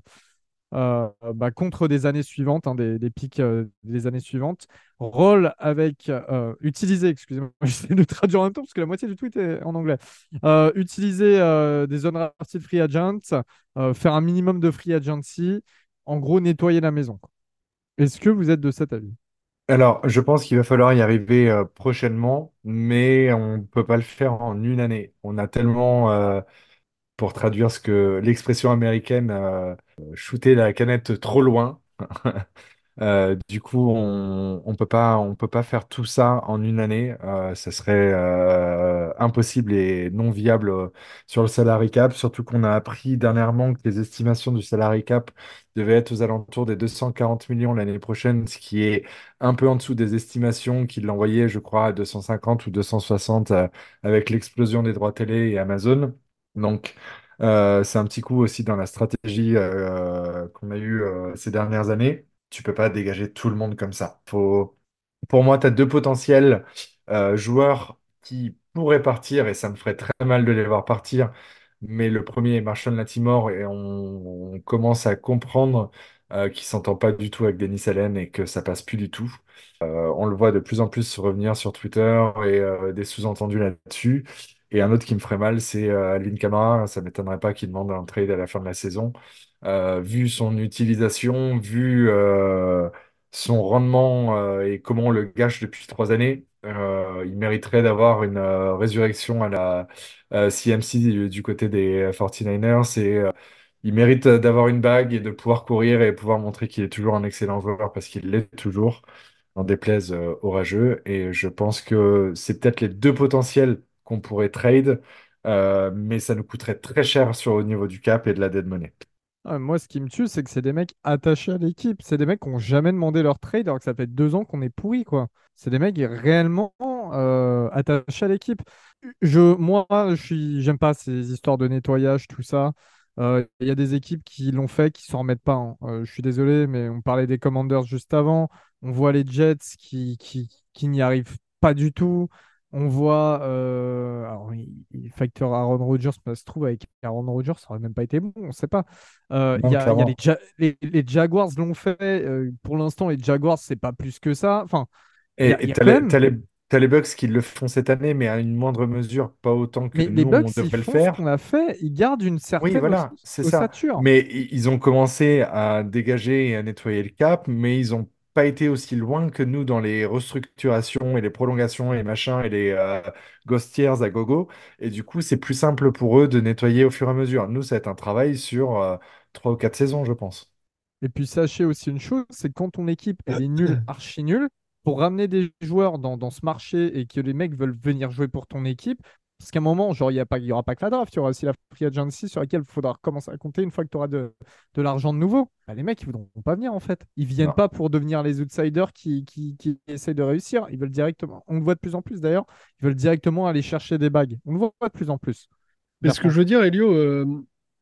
euh, bah, contre des années suivantes, hein, des, pics euh, des années suivantes, roll avec, euh, utiliser, excusez-moi, j'essaie de traduire en même temps parce que la moitié du tweet est en anglais. Euh, utiliser euh, des undrafted free agents, euh, faire un minimum de free agency, en gros nettoyer la maison. Est-ce que vous êtes de cet avis? Alors, je pense qu'il va falloir y arriver euh, prochainement, mais on ne peut pas le faire en une année. On a tellement, euh, pour traduire ce que l'expression américaine, euh, shooter la canette trop loin. Euh, du coup, on on peut pas, faire tout ça en une année. Euh, ça serait euh, impossible et non viable euh, sur le salary cap. Surtout qu'on a appris dernièrement que les estimations du salary cap devaient être aux alentours des 240 millions l'année prochaine, ce qui est un peu en dessous des estimations qu'il envoyait, je crois, à 250 ou 260 euh, avec l'explosion des droits télé et Amazon. Donc, c'est un petit coup aussi dans la stratégie qu'on a eue ces dernières années. Tu peux pas dégager tout le monde comme ça. Pour moi, tu as deux potentiels euh, joueurs qui pourraient partir et ça me ferait très mal de les voir partir. Mais le premier est Marshall Latimore et on, commence à comprendre euh, qu'il s'entend pas du tout avec Denis Allen et que ça passe plus du tout. Euh, on le voit de plus en plus revenir sur Twitter et euh, des sous-entendus là-dessus. Et un autre qui me ferait mal, c'est Alvin Kamara. Ça m'étonnerait pas qu'il demande un trade à la fin de la saison. Euh, vu son utilisation, vu euh, son rendement euh, et comment on le gâche depuis trois années, il mériterait d'avoir une résurrection à la CMC du, côté des 49ers. Et il mérite d'avoir une bague et de pouvoir courir et pouvoir montrer qu'il est toujours un excellent joueur parce qu'il l'est toujours, en déplaise euh, au rageux. Et je pense que c'est peut-être les deux potentiels qu'on pourrait trade, mais ça nous coûterait très cher sur au niveau du cap et de la dead money. Moi, ce qui me tue, c'est que c'est des mecs attachés à l'équipe. C'est des mecs qui n'ont jamais demandé leur trade alors que ça fait deux ans qu'on est pourris, quoi. C'est des mecs réellement euh, attachés à l'équipe. Je, moi, je suis, j'aime pas ces histoires de nettoyage, tout ça. Euh, Il y a des équipes qui l'ont fait, qui s'en remettent pas. hein. Euh, je suis désolé, mais on parlait des Commanders juste avant. On voit les Jets qui n'y arrivent pas du tout. On voit, euh, alors, il, facteur Aaron Rodgers, ça se trouve, avec Aaron Rodgers, ça aurait même pas été bon, on ne sait pas. Euh, il y a, il y a les, clairement. Ja- les, les Jaguars l'ont fait. euh, pour l'instant, les Jaguars, c'est pas plus que ça. Enfin, Et t'as même. les, les Bucks qui le font cette année, mais à une moindre mesure, pas autant que Mais les nous, on Bucks, ils devrait le font ce faire. qu'on a fait. Ils gardent une Oui, certaine os- voilà, c'est ça. ossature. Mais ils ont commencé à dégager et à nettoyer le cap, mais ils n'ont pas été aussi loin que nous dans les restructurations et les prolongations et les machins et les euh, ghost à gogo. Et du coup, c'est plus simple pour eux de nettoyer au fur et à mesure. Nous, ça va être un travail sur euh, trois ou quatre saisons, je pense. Et puis sachez aussi une chose, c'est que quand ton équipe elle est nulle, archi nulle, pour ramener des joueurs dans, dans ce marché et que les mecs veulent venir jouer pour ton équipe, parce qu'à un moment, genre, il n'y il aura pas que la draft, il y aura aussi la free agency sur laquelle il faudra commencer à compter une fois que tu auras de, de l'argent de nouveau. Bah, les mecs, ils ne voudront pas venir en fait. Ils viennent Non. pas pour devenir les outsiders qui, qui, qui essayent de réussir. Ils veulent directement, on le voit de plus en plus d'ailleurs, ils veulent directement aller chercher des bagues. On le voit de plus en plus. Mais ce que je veux dire, Elio, euh,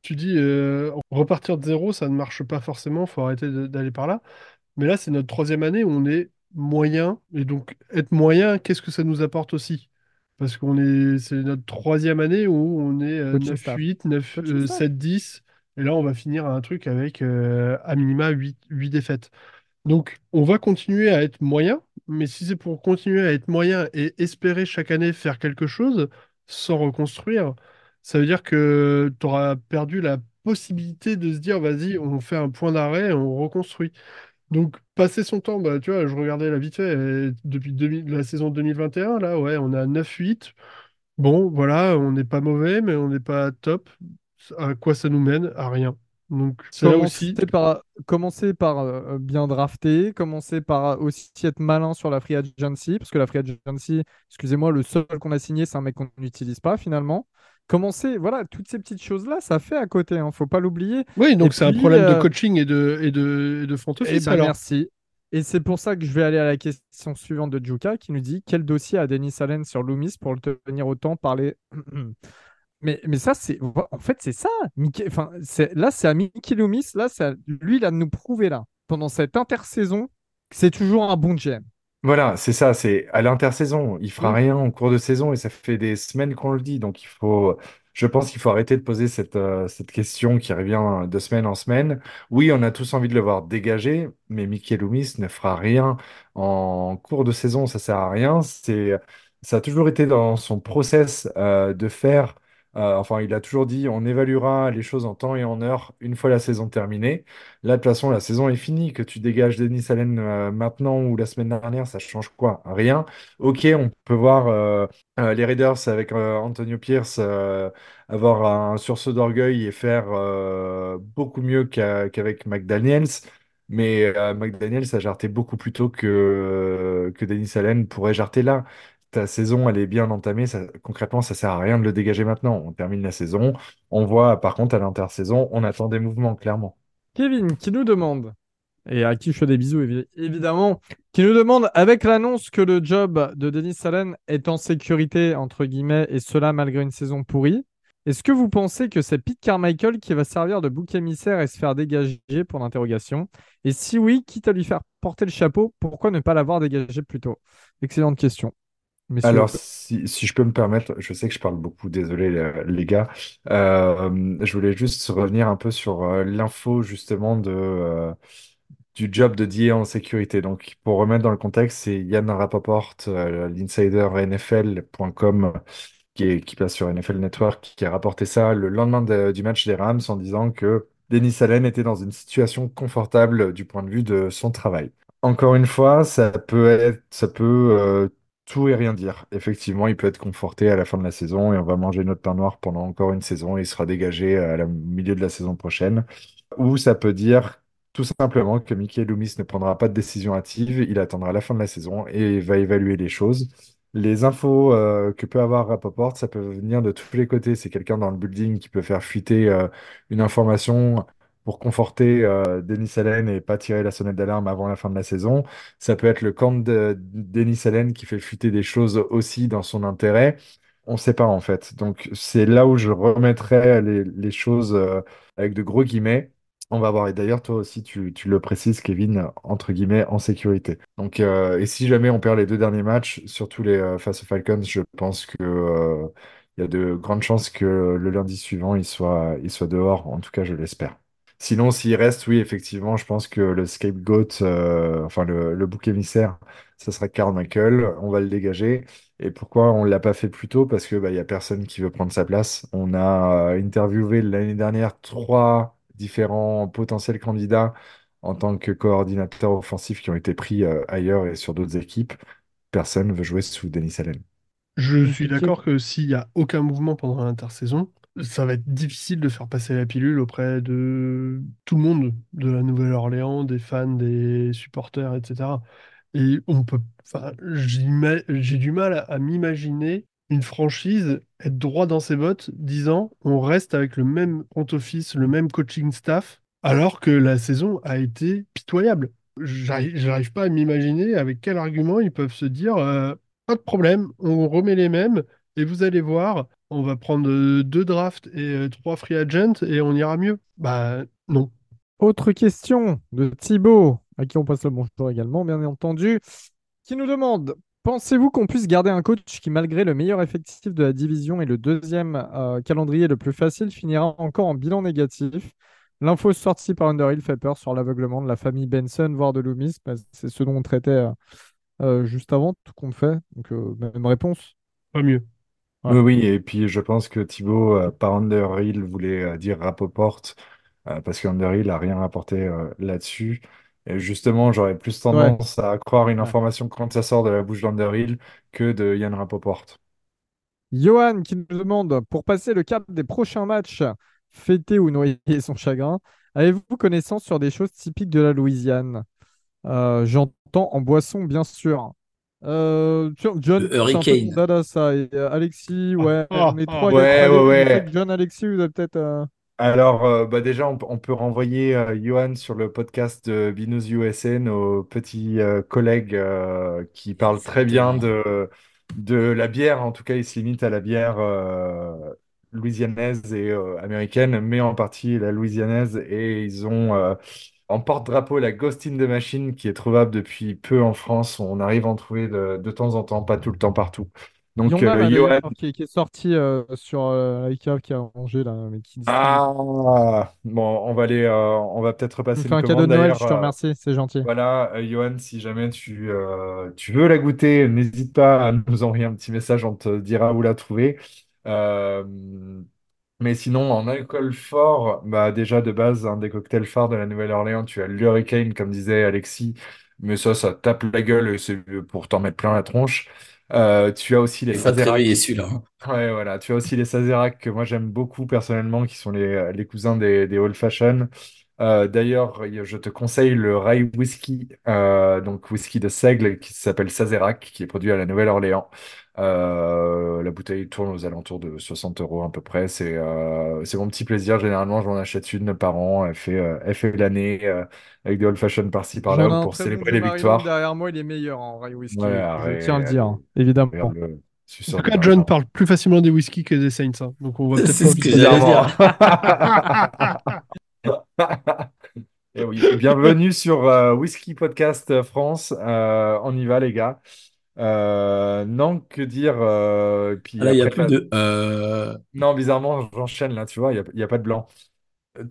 tu dis euh, repartir de zéro, ça ne marche pas forcément, faut arrêter d'aller par là. Mais là, c'est notre troisième année où on est moyen. Et donc, être moyen, qu'est-ce que ça nous apporte aussi? Parce qu'on est, c'est notre troisième année où on est euh, Coaching staff. 9-8, 9, Coaching euh, staff. 7-10. Et là, on va finir un truc avec euh, à minima 8, 8 défaites. Donc, on va continuer à être moyen, mais si c'est pour continuer à être moyen et espérer chaque année faire quelque chose sans reconstruire, ça veut dire que tu auras perdu la possibilité de se dire, vas-y, on fait un point d'arrêt on reconstruit. Donc, passer son temps, bah, tu vois, je regardais la vite fait, depuis 2000 la saison 2021, là, ouais, on est à 9-8. Bon, voilà, on n'est pas mauvais, mais on n'est pas top. À quoi ça nous mène? À rien. Donc, c'est là Commencer aussi. par, commencer par euh, bien drafter, commencer par euh, aussi être malin sur la free agency, parce que la free agency, excusez-moi, le seul qu'on a signé, c'est un mec qu'on n'utilise pas finalement. Commencer, voilà, toutes ces petites choses-là, ça fait à côté, hein, faut pas l'oublier. Oui, Et donc c'est un problème de euh, coaching et de, et de, et de front eh ben alors. merci. Et c'est pour ça que je vais aller à la question suivante de Juka qui nous dit quel dossier a Denis Allen sur Loomis pour le tenir autant parler? Mais, mais ça, c'est en fait, c'est ça. Mickey- Enfin, là, c'est à Mickey Loomis. Là, à- lui, il a nous prouver là, pendant cette intersaison, que c'est toujours un bon GM. Voilà, c'est ça, c'est à l'intersaison. Il fera Mm. rien en cours de saison et ça fait des semaines qu'on le dit. Donc il faut, je pense qu'il faut arrêter de poser cette, euh, cette question qui revient de semaine en semaine. Oui, on a tous envie de le voir dégager, mais Mikel Loomis ne fera rien en cours de saison. Ça sert à rien. C'est, ça a toujours été dans son process euh, de faire. Euh, enfin, il a toujours dit, on évaluera les choses en temps et en heure une fois la saison terminée. Là, de toute façon, la saison est finie. Que tu dégages Denis Allen euh, maintenant ou la semaine dernière, ça change quoi? Rien. Ok, on peut voir euh, les Raiders avec Antonio Pierce avoir un sursaut d'orgueil et faire beaucoup mieux qu'a- qu'avec McDaniels. Mais McDaniels a jarté beaucoup plus tôt que, que Denis Allen pourrait jarter là. Ta saison, elle est bien entamée. Concrètement, ça sert à rien de le dégager maintenant. On termine la saison. On voit, par contre, à l'intersaison, on attend des mouvements, clairement. Kevin qui nous demande, et à qui je fais des bisous évi- évidemment, qui nous demande, avec l'annonce que le job de Denis Allen est en sécurité, entre guillemets, et cela malgré une saison pourrie, est-ce que vous pensez que c'est Pete Carmichael qui va servir de bouc émissaire et se faire dégager pour l'interrogation? Et si oui, quitte à lui faire porter le chapeau, pourquoi ne pas l'avoir dégagé plus tôt? Excellente question. Messieurs, Alors, si, si je peux me permettre, je sais que je parle beaucoup, désolé les, les gars. Euh, je voulais juste revenir un peu sur euh, l'info justement de, euh, du job de DA en sécurité. Donc, pour remettre dans le contexte, c'est Yann Rapoport, euh, l'insider NFL.com, qui, est- qui passe sur NFL Network, qui a rapporté ça le lendemain de- du match des Rams en disant que Dennis Allen était dans une situation confortable du point de vue de son travail. Encore une fois, ça peut être, ça peut euh, tout et rien dire. Effectivement, il peut être conforté à la fin de la saison et on va manger notre pain noir pendant encore une saison et il sera dégagé à la milieu de la saison prochaine. Ou ça peut dire tout simplement que Mickey Loomis ne prendra pas de décision hâtive, il attendra la fin de la saison et va évaluer les choses. Les infos euh, que peut avoir Rapoport, ça peut venir de tous les côtés. C'est quelqu'un dans le building qui peut faire fuiter euh, une information pour conforter euh, Denis Allen et pas tirer la sonnette d'alarme avant la fin de la saison. Ça peut être le camp de Denis Allen qui fait fuiter des choses aussi dans son intérêt. On ne sait pas en fait. Donc c'est là où je remettrais les, choses euh, avec de gros guillemets. On va voir. Et d'ailleurs, toi aussi, tu, le précises, Kevin, entre guillemets, en sécurité. Donc, euh, et si jamais on perd les deux derniers matchs, surtout les euh, face aux Falcons, je pense que euh, il y a de grandes chances que le lundi suivant, il soit, il soit dehors. En tout cas, je l'espère. Sinon, s'il reste, oui, effectivement, je pense que le scapegoat, euh, enfin le, le bouc émissaire, ça sera Carl Michael. On va le dégager. Et pourquoi on ne l'a pas fait plus tôt? Parce que bah, il y a personne qui veut prendre sa place. On a euh, interviewé l'année dernière trois différents potentiels candidats en tant que coordinateur offensif qui ont été pris euh, ailleurs et sur d'autres équipes. Personne ne veut jouer sous Denis Allen. Je Ok, suis d'accord que s'il n'y a aucun mouvement pendant l'intersaison, ça va être difficile de faire passer la pilule auprès de tout le monde, de la Nouvelle-Orléans, des fans, des supporters, etc. Et on peut, j'ai du mal à, m'imaginer une franchise être droit dans ses bottes, disant on reste avec le même front office, le même coaching staff, alors que la saison a été pitoyable. J'arrive pas à m'imaginer avec quel argument ils peuvent se dire euh, pas de problème, on remet les mêmes et vous allez voir, on va prendre euh, deux drafts et euh, trois free agents et on ira mieux. Bah non. Autre question de Thibaut, à qui on passe le bonjour également, bien entendu, qui nous demande Pensez-vous qu'on puisse garder un coach qui, malgré le meilleur effectif de la division et le deuxième euh, calendrier le plus facile, finira encore en bilan négatif? L'info sortie par Underhill fait peur sur l'aveuglement de la famille Benson, voire de Loomis. Bah, c'est ce dont on traitait euh, euh, juste avant, tout compte fait. Donc, même réponse. Pas mieux. Ouais. Oui, oui, et puis je pense que Thibaut, euh, par Underhill, voulait euh, dire Rapoport, euh, parce qu'Underhill n'a rien rapporté euh, là-dessus. Et justement, j'aurais plus Ouais, tendance à croire une ouais. information quand ça sort de la bouche d'Underhill que de Yann Rapoport. Johan qui nous demande Pour passer le cap des prochains matchs, fêter ou noyer son chagrin, avez-vous connaissance sur des choses typiques de la Louisiane? Euh, J'entends en boisson, bien sûr. Euh, John, Hurricane. dada, ça. Et, euh, Alexis, ouais, on est ah. trois Ouais, ouais, ouais. John, Alexis, vous avez peut-être. euh, Alors, euh, bah déjà, on, peut renvoyer euh, Johan sur le podcast de Binous USA, nos petits euh, collègues euh, qui parlent très bien de, de la bière. En tout cas, ils se limitent à la bière euh, louisianaise et euh, américaine, mais en partie la louisianaise. Et ils ont euh, en porte-drapeau la Ghost in the Machine qui est trouvable depuis peu en France. On arrive à en trouver de, de temps en temps, pas tout le temps partout. Donc, en a euh, Johan, qui, qui est sorti euh, sur euh, qui a rangé là, mais qui distribue. ah, bon, on va aller, euh, on va peut-être repasser fais une un cadeau de Noël, je te euh, remercie, c'est gentil. Voilà, Johan, si jamais tu, tu veux la goûter, n'hésite pas à nous envoyer un petit message, on te dira où la trouver. Mais sinon, en alcool fort, bah déjà de base, un des cocktails phares de la Nouvelle-Orléans, tu as l'Hurricane, comme disait Alexis, mais ça, ça tape la gueule et c'est pour t'en mettre plein la tronche. Euh, tu as aussi les Il te réveiller celui-là. hein. Ouais, voilà, tu as aussi les Sazerac que moi j'aime beaucoup personnellement, qui sont les, les cousins des, des Old Fashion. Euh, d'ailleurs, je te conseille le rye whisky, euh, donc whisky de seigle qui s'appelle Sazerac, qui est produit à la Nouvelle-Orléans. Euh, la bouteille tourne aux alentours de 60 euros à peu près. C'est euh, c'est mon petit plaisir. Généralement, je m'en achète une par an. Elle fait, euh, elle fait l'année euh, avec des old fashion par-ci J'en ai par-là un pour très célébrer les victoires. derrière moi, il est meilleur en rye whisky. Ouais, je arrête, tiens à le dire, hein, évidemment. En tout de cas, John parle plus facilement des whisky que des Saints. hein. Donc on va peut-être C'est pas ce que j'allais Bizarrement. Et oui, bienvenue sur euh, Whisky Podcast France. Euh, on y va, les gars. Euh, non, que dire euh, puis Ah là, il n'y a après, plus de. euh, non, bizarrement, j'enchaîne là, tu vois, il n'y a, y a pas de blanc.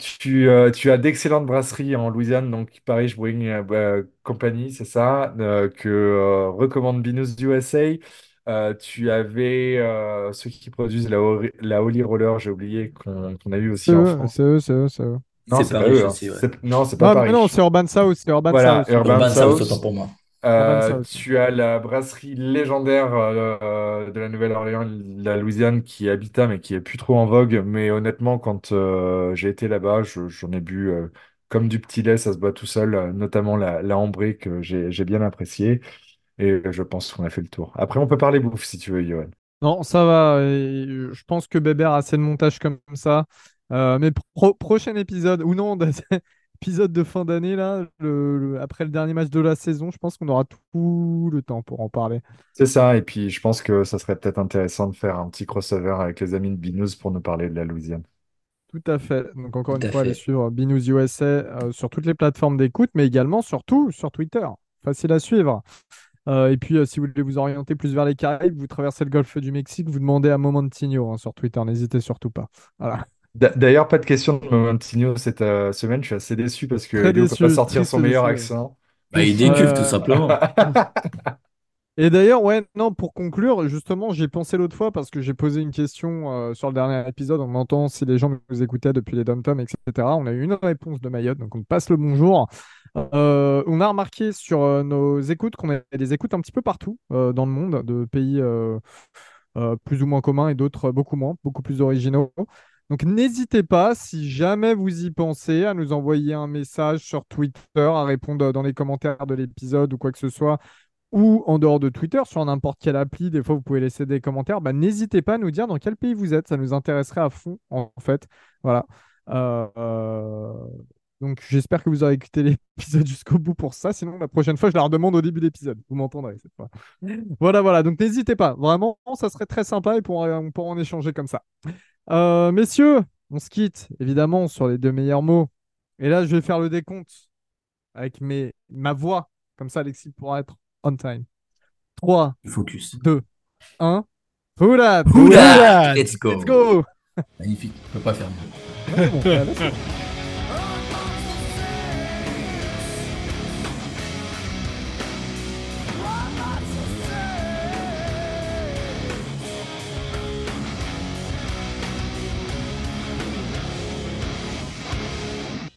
Tu, euh, tu as d'excellentes brasseries en Louisiane, donc Paris Brewing euh, bah, Company, c'est ça, euh, que euh, recommande Binous USA. Euh, tu avais euh, ceux qui produisent la, Ori- la Holy Roller, j'ai oublié, qu'on qu'on a eu aussi C'est en eux, France. c'est eux, c'est eux, c'est eux. Non, C'est c'est pas Paris eux. hein. aussi, ouais. C'est- Non, c'est pas mais non, c'est Urban South, c'est Urban Voilà, South. Urban Urban South, South. autant pour moi. Euh, Urban South. tu as la brasserie légendaire euh, euh, de la Nouvelle-Orléans, la Louisiane, qui est Habitat, mais qui est plus trop en vogue. Mais honnêtement, quand euh, j'ai été là-bas, je- j'en ai bu euh, comme du petit lait, ça se boit tout seul, euh, notamment la, la ambrée que j'ai j'ai bien appréciée. Et je pense qu'on a fait le tour. Après, on peut parler bouffe si tu veux, Johan. Non, ça va. et je pense que Bébert a assez de montage comme ça. Euh, mais pro- prochain épisode, ou non, épisode de fin d'année, là, le- le- après le dernier match de la saison, je pense qu'on aura tout le temps pour en parler. C'est ça. Et puis, je pense que ça serait peut-être intéressant de faire un petit crossover avec les amis de Binous pour nous parler de la Louisiane. Tout à fait. Donc, encore Tout une fois, allez suivre Binous USA euh, sur toutes les plateformes d'écoute, mais également, surtout, sur Twitter. Facile à suivre. Euh, et puis, euh, si vous voulez vous orienter plus vers les Caraïbes, vous traversez le golfe du Mexique, vous demandez à Momentinho hein, sur Twitter. N'hésitez surtout pas. Voilà. D'a- D'ailleurs, pas de question de Momentinho cette euh, semaine. Je suis assez déçu parce que Très Elio peut déçu, pas sortir triste son meilleur déçu. accent. Bah, il décuve, Euh, tout simplement. Et d'ailleurs, ouais, non, pour conclure, justement, j'y ai pensé l'autre fois parce que j'ai posé une question euh, sur le dernier épisode en demandant si les gens nous écoutaient depuis les dom-toms, etc. On a eu une réponse de Mayotte, donc on passe le bonjour. Euh, on a remarqué sur euh, nos écoutes qu'on avait des écoutes un petit peu partout euh, dans le monde, de pays euh, euh, plus ou moins communs et d'autres beaucoup moins, beaucoup plus originaux. Donc n'hésitez pas, si jamais vous y pensez, à nous envoyer un message sur Twitter, à répondre dans les commentaires de l'épisode ou quoi que ce soit ou en dehors de Twitter, sur n'importe quelle appli, des fois vous pouvez laisser des commentaires, bah, n'hésitez pas à nous dire dans quel pays vous êtes, ça nous intéresserait à fond en fait. Voilà. Euh, euh, Donc j'espère que vous aurez écouté l'épisode jusqu'au bout pour ça, sinon la prochaine fois je la redemande au début de l'épisode, vous m'entendrez cette fois. Voilà, voilà, donc n'hésitez pas, vraiment ça serait très sympa et on pourra, on pourra en échanger comme ça. Euh, messieurs, on se quitte évidemment sur les deux meilleurs mots. Et là je vais faire le décompte avec mes... ma voix, comme ça Alexis pourra être on time. 3, Focus. 2, 1. Poulat Oula Oula Let's go. Let's go Magnifique. On peut pas faire mieux. Ouais, bon.